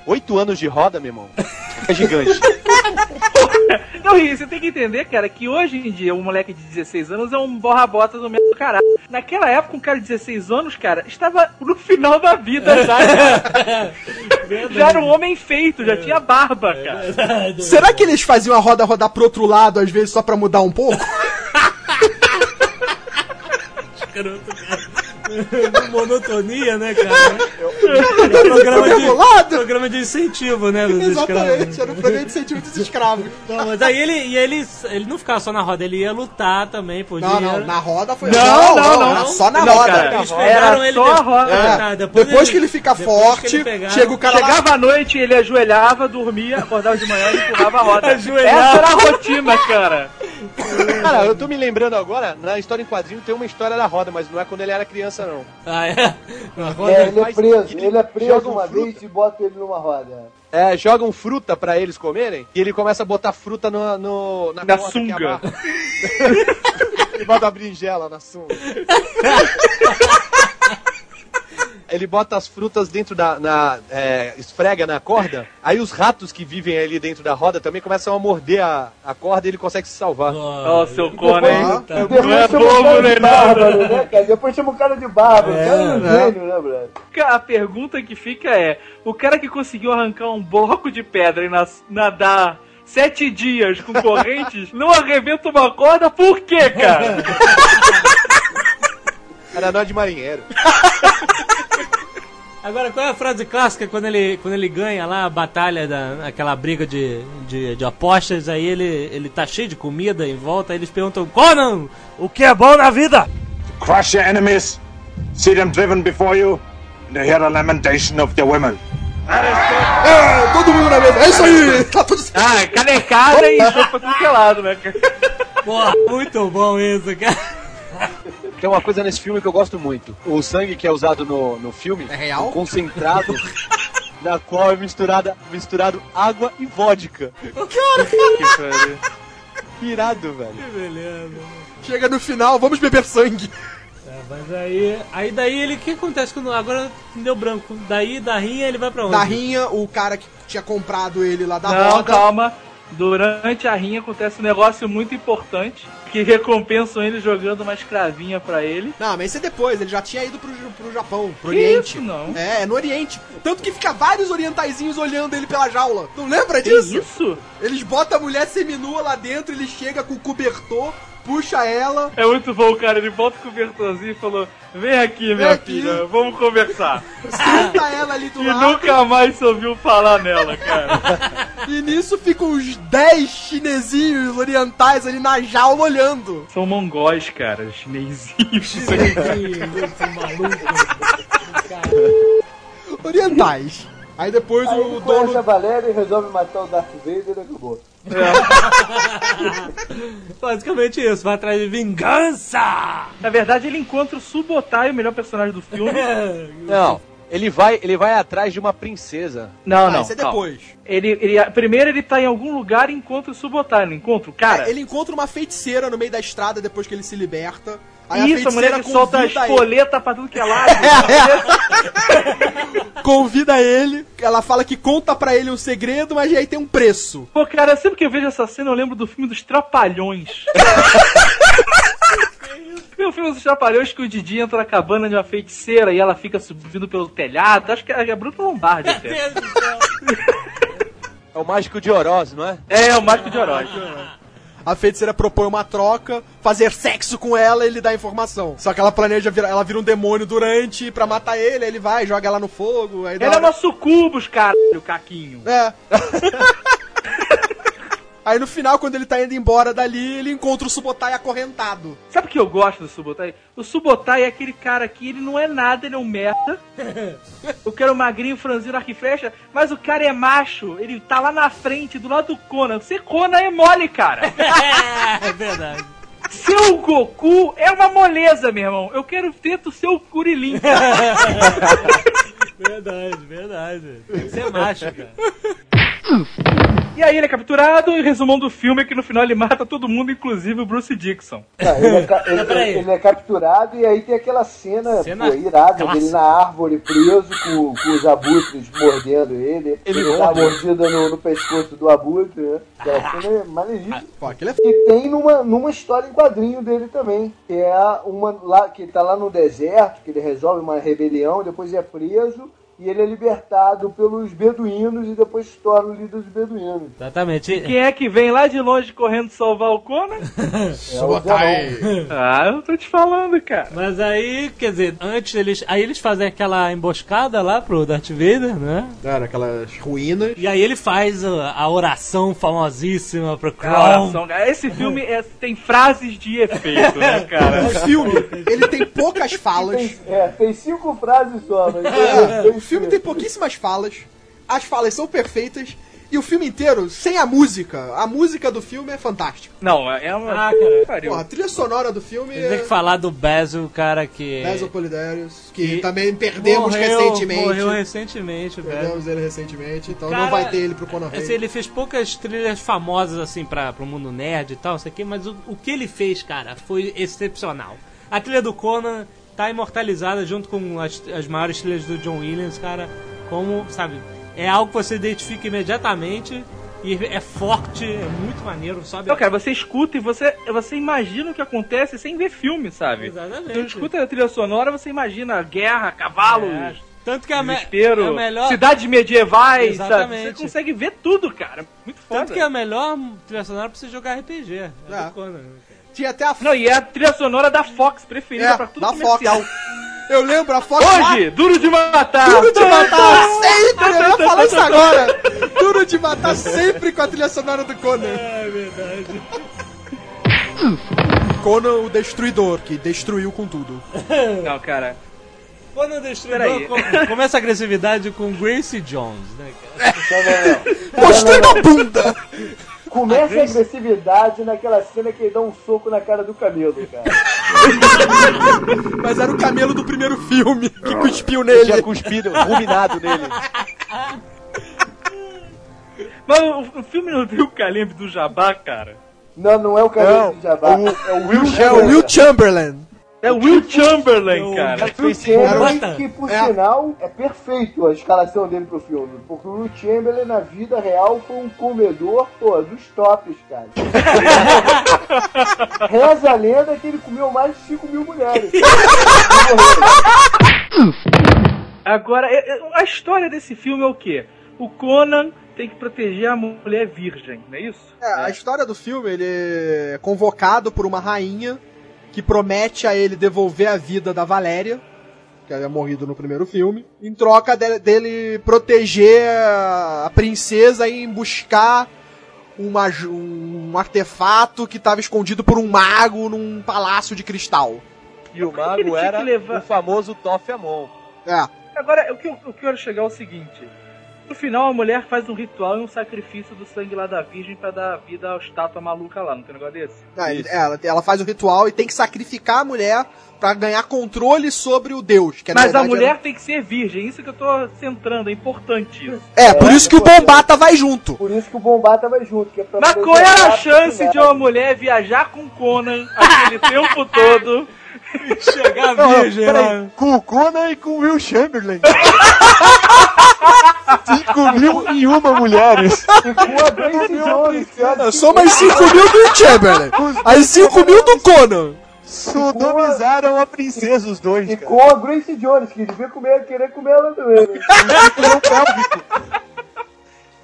Oito anos de roda, meu irmão. É gigante. Não, e você tem que entender, cara, que hoje em dia um moleque de 16 anos é um borra-bota do mesmo caralho. Naquela época, um cara de 16 anos, cara, estava no final da vida já. cara. já era um homem feito, já tinha barba, cara. Será que eles faziam a roda rodar pro outro lado, às vezes, só pra mudar um pouco? Garoto, cara. Monotonia, né, cara? É programa, Pro mesmo lado? de, programa de incentivo, né, dos escravos. Exatamente, era um programa de incentivo dos escravos. Não, mas aí ele, e ele, ele não ficava só na roda, ele ia lutar também por Não, dinheiro. não, na roda foi. Não, não, não. era só na Não, roda. cara, Eles Era pegaram ele só de- a roda. É, tá, depois, que ele fica depois que forte, ele pegaram- chega o cara lá. Chegava à noite, ele ajoelhava, dormia, acordava de manhã e empurrava a roda. Ajoelhava. Essa era a rotina, cara. Cara, eu tô me lembrando agora, na história em quadrinho tem uma história da roda, mas não é quando ele era criança, não. Ah, é? Roda. É, ele é preso. ele Ele é preso joga um uma fruta. vez e bota ele numa roda. É, jogam fruta pra eles comerem e ele começa a botar fruta no, no- na, Na corda é sunga. ele bota a berinjela na sunga. Ele bota as frutas dentro da. Na, é, esfrega na corda. Aí os ratos que vivem ali dentro da roda também começam a morder a, a corda e ele consegue se salvar. Ó, seu Conan, hein? Depois- depois Não é bobo, cara nem de nada. né, cara? Depois chama o cara de bárbaro. É, É, cara é um né? gênio, né, brother? A pergunta que fica é: o cara que conseguiu arrancar um bloco de pedra e nas- nadar sete dias com correntes não arrebenta uma corda, por quê, cara? Era nó de marinheiro. Agora, qual é a frase clássica quando ele, quando ele ganha lá a batalha, da, aquela briga de, de, de apostas, aí ele, ele tá cheio de comida em volta, aí eles perguntam, Conan, o que é bom na vida? Crush your enemies, see them driven before you, and hear the lamentation of the women. É, todo mundo na mesa. É isso aí! Tá tudo certo. Ah, canecada e jogo pra tudo que é lado, né? Porra, muito bom isso, cara. Tem uma coisa nesse filme que eu gosto muito. O sangue que é usado no, no filme É real? um concentrado na qual é misturada, misturado água e vodka. Que pariu. Irado, velho. Que beleza. Chega no final, vamos beber sangue. É, mas aí, aí daí ele, o que acontece quando, agora deu branco, daí da rinha ele vai pra onde? Da rinha, o cara que tinha comprado ele lá da Não, roda. calma. Durante a rinha acontece um negócio muito importante que recompensam ele jogando uma escravinha pra ele. Não, mas isso é depois, ele já tinha ido pro, pro Japão, pro Que Oriente. isso, não? É, é no Oriente. Tanto que fica vários orientaizinhos olhando ele pela jaula. Não lembra Que disso? isso? Eles botam a mulher seminua lá dentro, ele chega com o cobertor, puxa ela. É muito bom, cara. Ele volta com o cobertorzinho e falou: Vem aqui, minha aqui." filha, vamos conversar. Senta ela ali do E lado. nunca mais se ouviu falar nela, cara. E nisso ficam uns 10 chinesinhos orientais ali na jaula olhando. São mongóis, cara, chinesinhos. Esse maluco. Orientais. Aí depois Aí o dono. a Valéria e resolve matar o Darth Vader e acabou. Basicamente isso, vai atrás de vingança! Na verdade, ele encontra o Subotai, o melhor personagem do filme. Não, ele vai, ele vai atrás de uma princesa. Não, Ah, não. isso é depois. Ele, ele, primeiro ele tá em algum lugar e encontra o Subotai, não encontra o cara? É, ele encontra uma feiticeira no meio da estrada depois que ele se liberta. Aí Isso, a mulher que solta a convida ele- espoleta pra tudo que é lado. convida ele, ela fala que conta pra ele um segredo, mas aí tem um preço. Pô, cara, sempre que eu vejo essa cena, eu lembro do filme dos Trapalhões. o filme dos Trapalhões que o Didi entra na cabana de uma feiticeira e ela fica subindo pelo telhado. Acho que é a Bruta Lombardi até. É o mágico de Oroz, não é? É, o Mágico de Oroz. A feiticeira propõe uma troca, fazer sexo com ela e ele dá informação. Só que ela planeja, virar, ela vira um demônio durante pra matar ele, aí ele vai, joga ela no fogo. Aí dá Ele é hora- uma sucubus, caralho, Caquinho. É. Aí no final, quando ele tá indo embora dali, ele encontra o Subotai acorrentado. Sabe o que eu gosto do Subotai? O Subotai é aquele cara que ele não é nada, ele é um merda. Eu quero magrinho, franzino, arco e flecha, mas o cara é macho, ele tá lá na frente, do lado do Conan. Ser Conan é mole, cara. É verdade. Seu Goku é uma moleza, meu irmão. Eu quero ter o seu Kuririn. Verdade, verdade. Que ser macho, cara. E aí ele é capturado e resumão do filme é que no final ele mata todo mundo, inclusive o Bruce Dixon. Não, ele, é, ca- ele- ele é capturado e aí tem aquela cena, Cena pô, irada clássica. dele na árvore preso com, com os abutres mordendo ele. Ele dá uma mordida no, no pescoço do abutre, né? Aquela cena é maneiríssima. Pô, aquele é Que tem numa, numa história em quadrinho dele também. Que é uma lá, que ele tá lá no deserto, que ele resolve uma rebelião, depois é preso. E ele é libertado pelos beduínos e depois se torna o líder dos beduínos. Exatamente. Quem é que vem lá de longe correndo salvar o Conan? É. Ah, eu tô te falando, cara. Mas aí, quer dizer, antes eles. Aí eles fazem aquela emboscada lá pro Darth Vader, né? Era aquelas ruínas. E aí ele faz a, oração famosíssima pro Cara, Crown. oração, cara. Esse filme é- tem frases de efeito, né, cara? O filme, ele tem poucas falas. Tem, é, tem cinco frases só, mas É, tem- filme tem pouquíssimas falas. As falas são perfeitas. E o filme inteiro, sem a música. A música do filme é fantástica. Não, é uma. Ah, cara. Pariu. Porra, a trilha sonora do filme Tem que é falar do Basil, cara, que. Basil Polidarius, que E também perdemos morreu, recentemente. Morreu recentemente, o Basil. Perdemos ele recentemente, então Cara, não vai ter ele pro Conan Assim, ele fez poucas trilhas famosas assim para pro mundo nerd e tal, isso aqui, mas o, o que ele fez, cara, foi excepcional. A trilha do Conan tá imortalizada junto com as, as maiores trilhas do John Williams, cara, como, sabe, é algo que você identifica imediatamente e é forte, é muito maneiro, sabe? Então, cara, você escuta e você, você imagina o que acontece sem ver filme, sabe? Exatamente. Então, escuta a trilha sonora, você imagina guerra, cavalos, É. Tanto que a, me, desespero, é melhor cidades medievais, sabe? Exatamente. Você consegue ver tudo, cara. Muito foda. tanto que é a melhor trilha sonora pra você jogar RPG. É, É. do Conan. Tinha até a Não, e é a trilha sonora da Fox, preferida É, pra tudo da Fox. comercial. Eu lembro, a Fox Hoje, Duro de Matar! Duro de matar sempre! Eu ia falar isso agora! Duro de matar sempre com a trilha sonora do Conan. É verdade. Conan o Destruidor, que destruiu com tudo. Não, cara. Conan Destruidor com- começa a agressividade com Gracie Jones, né, cara? Mostrando a bunda! Começa a agressividade naquela cena que ele dá um soco na cara do camelo, cara. Mas era o camelo do primeiro filme que cuspiu Ele tinha nele. cuspido, ruminado nele. Mas o, o filme não tem o calembre do Jabá, cara. Não, não é o camelo do Jabá. é o, é o Will É o Will Chamberlain. É o Will Chamberlain, cara. Chamberlain Will Chamberlain, Bota. que por É. sinal é perfeito a escalação dele pro filme. Porque o Will Chamberlain na vida real foi um comedor, pô, dos tops, cara. Reza a lenda que ele comeu mais de 5 mil mulheres. Agora, é- é- a história desse filme é o quê? O Conan tem que proteger a mulher virgem, não é isso? É, a história do filme, ele é convocado por uma rainha que promete a ele devolver a vida da Valéria, que havia morrido no primeiro filme, em troca de- dele proteger a princesa e buscar uma um artefato que estava escondido por um mago num palácio de cristal. E o mago tinha era que levar- o famoso Toff Amon. É. Agora, o que eu, o que eu quero chegar é o seguinte. No final, a mulher faz um ritual e um sacrifício do sangue lá da virgem pra dar vida à estátua maluca lá, não tem um negócio desse? Ah, ele- ela, ela faz o ritual e tem que sacrificar a mulher pra ganhar controle sobre o deus. Que Mas a verdade mulher era- tem que ser virgem, isso que eu tô centrando, é importante isso. É, por isso que o Bombata vai junto. Por isso que o Bombata vai junto. Que é pra Mas qual é a chance de uma mulher viajar com Conan aquele tempo todo? Chegar Não, virgem lá. com o Conan e com o Will Chamberlain. 5 mil e uma mulheres. E com a Grace Jones, que é Só mais 5 mil do Chamberlain. Aí 5 mil do Conan. Sodomizaram a princesa, os dois, E cara. com a Grace Jones, que devia comer, querer comer ela também. né? Cinturão pélvico.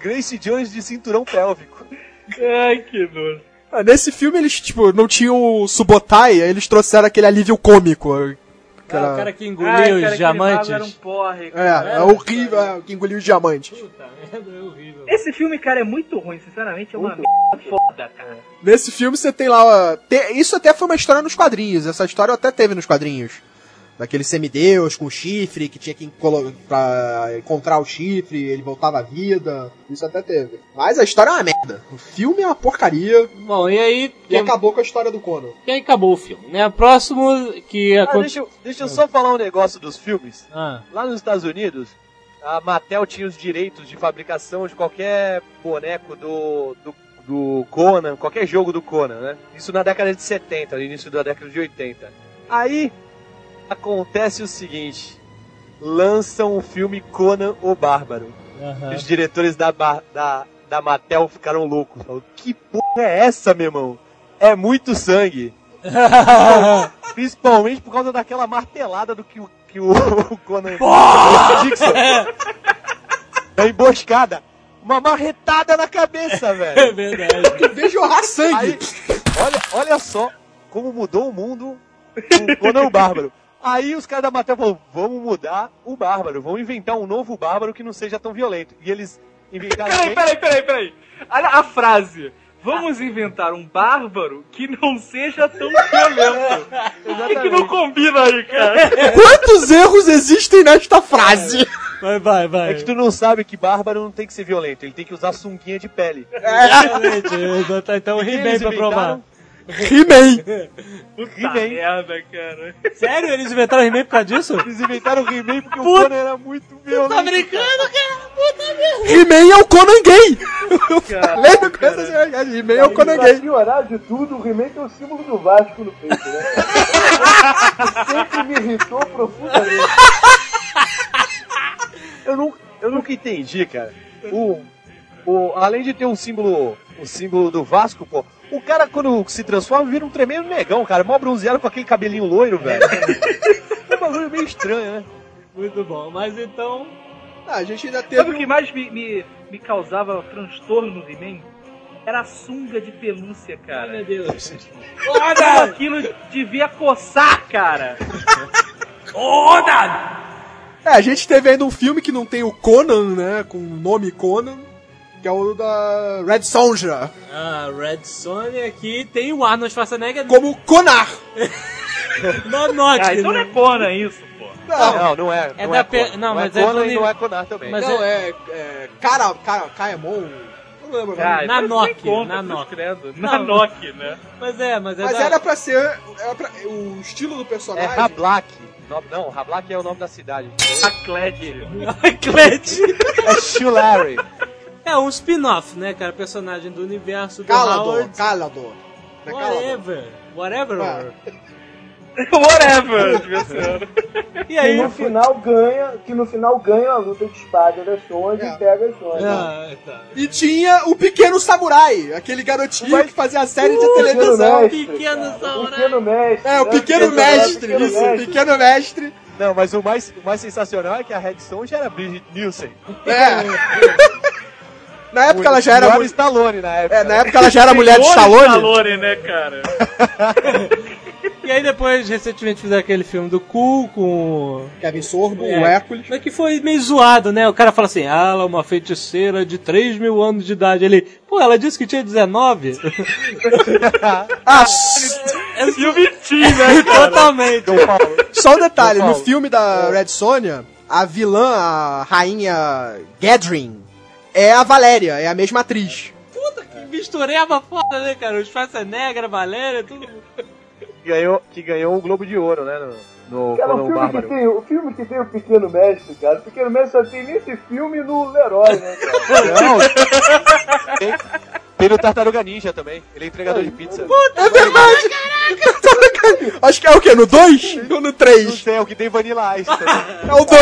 Grace Jones de cinturão pélvico. Ai, que nojo. Ah, Nesse filme eles, tipo, não tinham o Subotai, aí eles trouxeram aquele alívio cômico. que Ah, o cara que engoliu Ah, os aquele diamantes. Era um porre, É, cara. é horrível, é, que engoliu os diamantes. Puta merda, é horrível. Esse filme, cara, é muito ruim, sinceramente, é uma Muito merda foda, cara. Nesse filme você tem lá. ó, te- isso até foi uma história nos quadrinhos. Essa história até teve nos quadrinhos. Daquele semideus com chifre, que tinha que pra encontrar o chifre, ele voltava à vida. Isso até teve. Mas a história é uma merda. O filme é uma porcaria. Bom, e aí. E quem- acabou com a história do Conan. E aí acabou o filme, né? Próximo que Ah, aconteceu. deixa, eu- deixa eu só falar um negócio dos filmes. Ah, Lá nos Estados Unidos, a Mattel tinha os direitos de fabricação de qualquer boneco do, do, do Conan, qualquer jogo do Conan, né? Isso na década de 70, no início da década de 80. Aí acontece o seguinte: lançam o filme Conan o Bárbaro. E os diretores da, da, da Mattel ficaram loucos. Falaram, que porra é essa, meu irmão? É muito sangue. Principalmente por causa daquela martelada do que o, que o, o Conan Dixon. Da emboscada. Uma marretada na cabeça, É velho. verdade. Vê jorrar sangue. Aí, olha, olha só como mudou o mundo o Conan o Bárbaro. Aí os caras da Mattel falaram, vamos mudar o Bárbaro, vamos inventar um novo Bárbaro que não seja tão violento. E eles inventaram... Peraí, peraí, peraí, peraí. Olha a frase. Vamos inventar um bárbaro que não seja tão violento. O que, que não combina aí, cara? Quantos erros existem nesta frase? Vai, vai, vai. É que tu não sabe que Bárbaro não tem que ser violento, ele tem que usar sunguinha de pele. Exatamente, exato. Então He-Man pra provar. He-Man. Puta He-Man. merda, cara. Sério? Eles inventaram He-Man por causa disso? Eles inventaram o He-Man porque Puta- o Conan era muito violento. Tá brincando, cara? Puta merda. He-Man é o Conan gay. Cara, Lembra com essa He-Man é o Conan pra gay. piorar de tudo, o He-Man tem o símbolo do Vasco no peito, né? Isso sempre me irritou profundamente. Eu, não, eu nunca entendi, cara. O, o, além de ter um símbolo, o símbolo do Vasco, pô, o cara quando se transforma vira um tremendo negão, cara. Mó bronzeado com aquele cabelinho loiro, velho. É um bagulho meio estranho, né? Muito bom. Mas então. Ah, a gente ainda Sabe o teve. que mais me, me, me causava transtorno no He-Man? Era a sunga de pelúcia, Ai, cara. meu Deus. Como aquilo devia coçar, cara. É, a gente teve ainda um filme que não tem o Conan, né? Com o nome Conan. Que é o da Red Sonja. Ah, Red Sonja aqui tem o Arnold Schwarzenegger Como Conar. no Note, Ah, então não é Conan isso, pô. Não, Não, não é. É não da é pe- não, não mas é é Conan e não é Conar também. Mas não, é. é cara, cara, Kaemon. Não lembro. Ah. Na então conta, na credo. Não. Na né? Mas é, mas é. Mas da- era pra ser. Era pra, o estilo do É personagem. Rablak. No- Não, Rablak é o nome da cidade. Saclete. Clet. É Shulary. É um spin-off, né, cara? Personagem do universo do Calador. Howard. Calador. É. Whatever. Whatever. Ah. Whatever, devia ser. E Que aí. no final ganha, que no final ganha a luta de espada da Sonja É. e pega as Sonja. Ah, tá. E tinha o Pequeno Samurai, aquele garotinho Mas- que fazia a série de O televisão. mestre, Pequeno cara. samurai. O pequeno mestre. É, o né? Pequeno Mestre, Pequeno isso, mestre. Pequeno Mestre. Não, mas o mais, o mais sensacional é que a Red Sonja era Bridget Nielsen. É. Na época ela já era. Era mu- Stallone na época. É, na época ela já era mulher de Stallone. Stallone, né, cara? E aí depois, recentemente, fizeram aquele filme do Cool com... Kevin Sorbo, É. o Hércules. Mas que foi meio zoado, né? O cara fala assim, ah, ela é uma feiticeira de 3 mil anos de idade. Ele, pô, ela disse que tinha 19. Ah, E o Vitinho, né, cara? Totalmente. Só um detalhe, no filme da Red Sonja, a vilã, a rainha Gadrin, é a Valéria, é a mesma atriz. Puta, que mistureba foda, né, cara? O Schwarzenegger, a Valéria, tudo... Que ganhou, que ganhou o Globo de Ouro, né? No, no Cara, o filme, que tem, o filme que tem o Pequeno Mestre, cara. O Pequeno Mestre só tem nesse filme no Leroy, né, cara? Não, tem, tem no Tartaruga Ninja também. Ele é entregador de pizza. É verdade! Acho que é o quê? No 2 ou no Não 3? sei, é o que tem Vanilla Ice também. É o 2.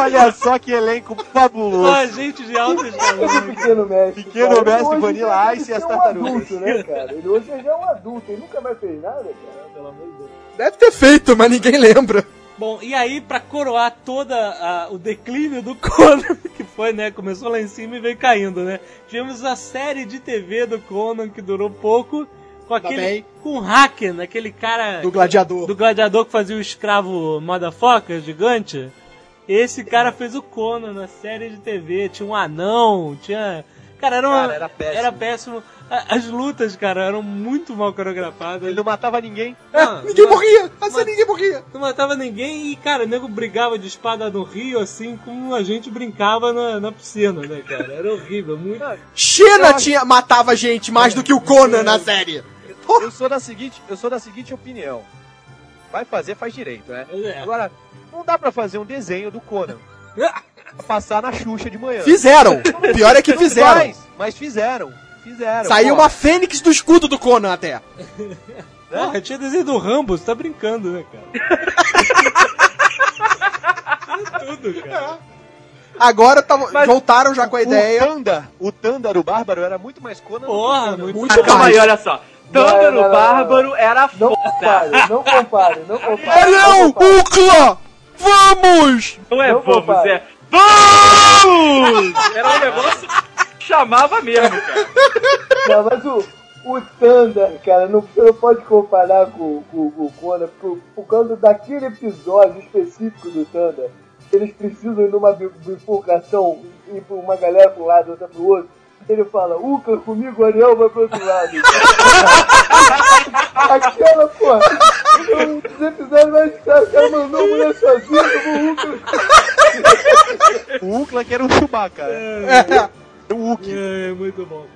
Olha só que elenco fabuloso. Só gente de alto escalão. O Pequeno Mestre. Pequeno cara, Mestre, hoje Vanilla deve Ice e as tartarugas. um adulto, né, cara? Ele hoje já é um adulto, ele nunca mais fez nada, cara. Pelo amor de Deus. Deve ter feito, mas ninguém lembra. Bom, e aí, pra coroar toda o declínio do Conan, que foi, né? Começou lá em cima e veio caindo, né? Tivemos a série de TV do Conan que durou pouco. Com aquele. Também. Com o Haken, aquele cara. Do gladiador. do gladiador que fazia o escravo motherfucker gigante. Esse cara fez o Conan na série de TV. Tinha um anão, tinha. Cara, era, uma... Cara, era péssimo. Era péssimo. As lutas, cara, eram muito mal coreografadas. Ele não matava ninguém. Não, Ninguém não- morria! Assim ninguém morria! Não matava ninguém e, cara, o nego brigava de espada no rio, assim como a gente brincava na, na piscina, né, cara? Era horrível, muito. Xena tinha, matava gente mais do que o Conan na série. Eu sou da seguinte, eu sou da seguinte opinião. Vai fazer, faz direito, né? É. Agora, não dá pra fazer um desenho do Conan. Pra passar na Xuxa de manhã. Fizeram! O pior é que fizeram. Mas, mas fizeram. Fizeram. Saiu Pô, uma fênix do escudo do Conan até. Porra, tinha desenho do Rambo, você tá brincando, né, cara? Tudo, cara. Agora tava- voltaram já com a O ideia. Tanda, o Tanda o Bárbaro era muito mais Conan Porra, do que o muito Muito Calma aí, mais. olha só. Tândaro Não, não, não, Bárbaro era Não foda. compare, não compare, não compare. Não! compare. Ucla! Vamos! Não é Não vamos, compare. é vamos! Era um negócio que chamava mesmo, cara. Não, mas o, o Thunder, cara, não, você não pode comparar com, com, com o Conan, por, por causa daquele episódio específico do Thunder. Eles precisam ir numa bi- bifurcação, ir pra uma galera pro lado, outra pro outro. Ele fala, Uca, comigo, o Ariel vai pro outro lado. Aquela, porra, um dos episódios mais caros, o cara mandou a mulher sozinha, como o Uca. O Ukla que era um Chewbacca. né? É. O Uki. É, muito bom.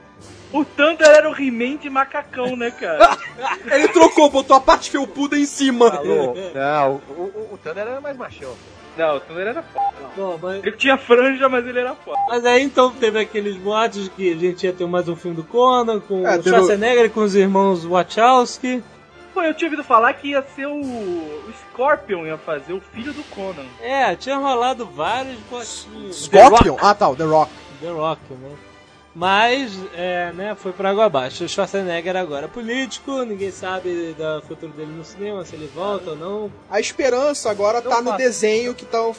O Thunder era o He-Man de macacão, né, cara? Ele trocou, botou a parte felpuda em cima. Alô? Não, o, o, o Thunder era mais machão. Não, o Thunder era foda. Bom, mas, Ele tinha franja, mas ele era foda. mas aí então teve aqueles boatos que a gente ia ter mais um filme do Conan, com É, o- Schwarzenegger e com os irmãos Wachowski. Pô, eu tinha ouvido falar que ia ser o, o Scorpion ia fazer, o filho do Conan. É, tinha rolado vários boatinhos. Scorpion? Ah, tá, o The Rock. The Rock, né? Mas, é, né, foi por água abaixo. O Schwarzenegger agora é político, ninguém sabe do futuro dele no cinema, se ele volta ou não. A esperança agora Não tá no faço. desenho que estão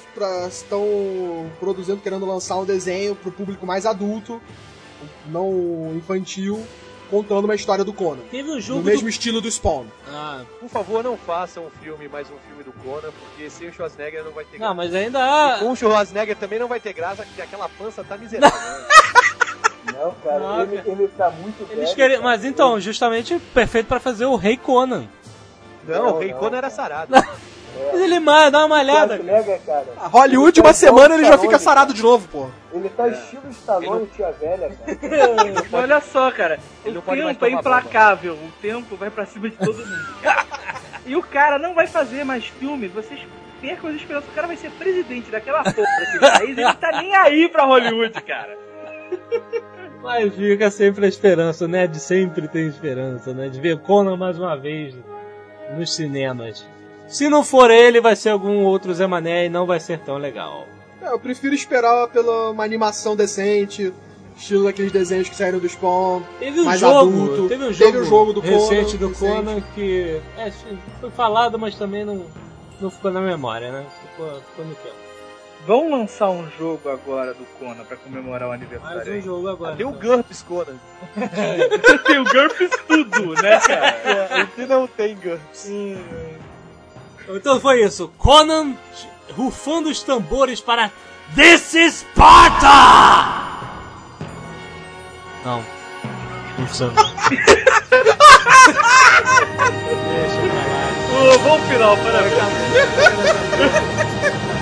produzindo, querendo lançar um desenho pro público mais adulto, não infantil, contando uma história do Conan. Teve um jogo No mesmo do... estilo do Spawn. Ah, Por favor, não façam um filme, mais um filme do Conan, porque sem o Schwarzenegger não vai ter não, graça. mas ainda há... Com o Schwarzenegger também não vai ter graça, porque aquela pança tá miserável. né? Não, cara, Não, ele, cara. ele tá muito Eles velho, cara. Mas então, justamente perfeito pra fazer o Rei Conan. Não, Não, o Rei não. Conan era sarado. Mas ele ma- dá uma malhada. cara. A Hollywood, uma semana ele já fica sarado cara. de novo, pô. Ele tá estilo Stallone, tia velha, cara. Olha só, cara. Ele o tempo é implacável. O tempo vai pra cima de todo mundo. e o cara não vai fazer mais filme. Vocês percam as esperanças. O cara vai ser presidente daquela porra daquele país. Ele tá nem aí pra Hollywood, cara. Mas fica sempre a esperança, né? De sempre tem esperança, né? De ver Conan mais uma vez nos cinemas. Se não for ele, vai ser algum outro Zé Mané e não vai ser tão legal. É, eu prefiro esperar pela uma animação decente, estilo daqueles desenhos que saíram do Spawn. Teve um Mais jogo, adulto. teve um jogo, Teve o jogo do recente Conan, do recente. Conan que é, foi falado, mas também não, não ficou na memória, né? Ficou, ficou no tempo. Vão lançar um jogo agora do Conan pra comemorar o Mais aniversário. um aí. jogo agora. Tem o GURPS Conan. Tem o GURPS tudo, né, cara? O que não tem GURPS? Então foi isso. Conan rufando os tambores para This is Sparta! Não. Rufando. Deixa pra lá. Ô, bom final, parabéns.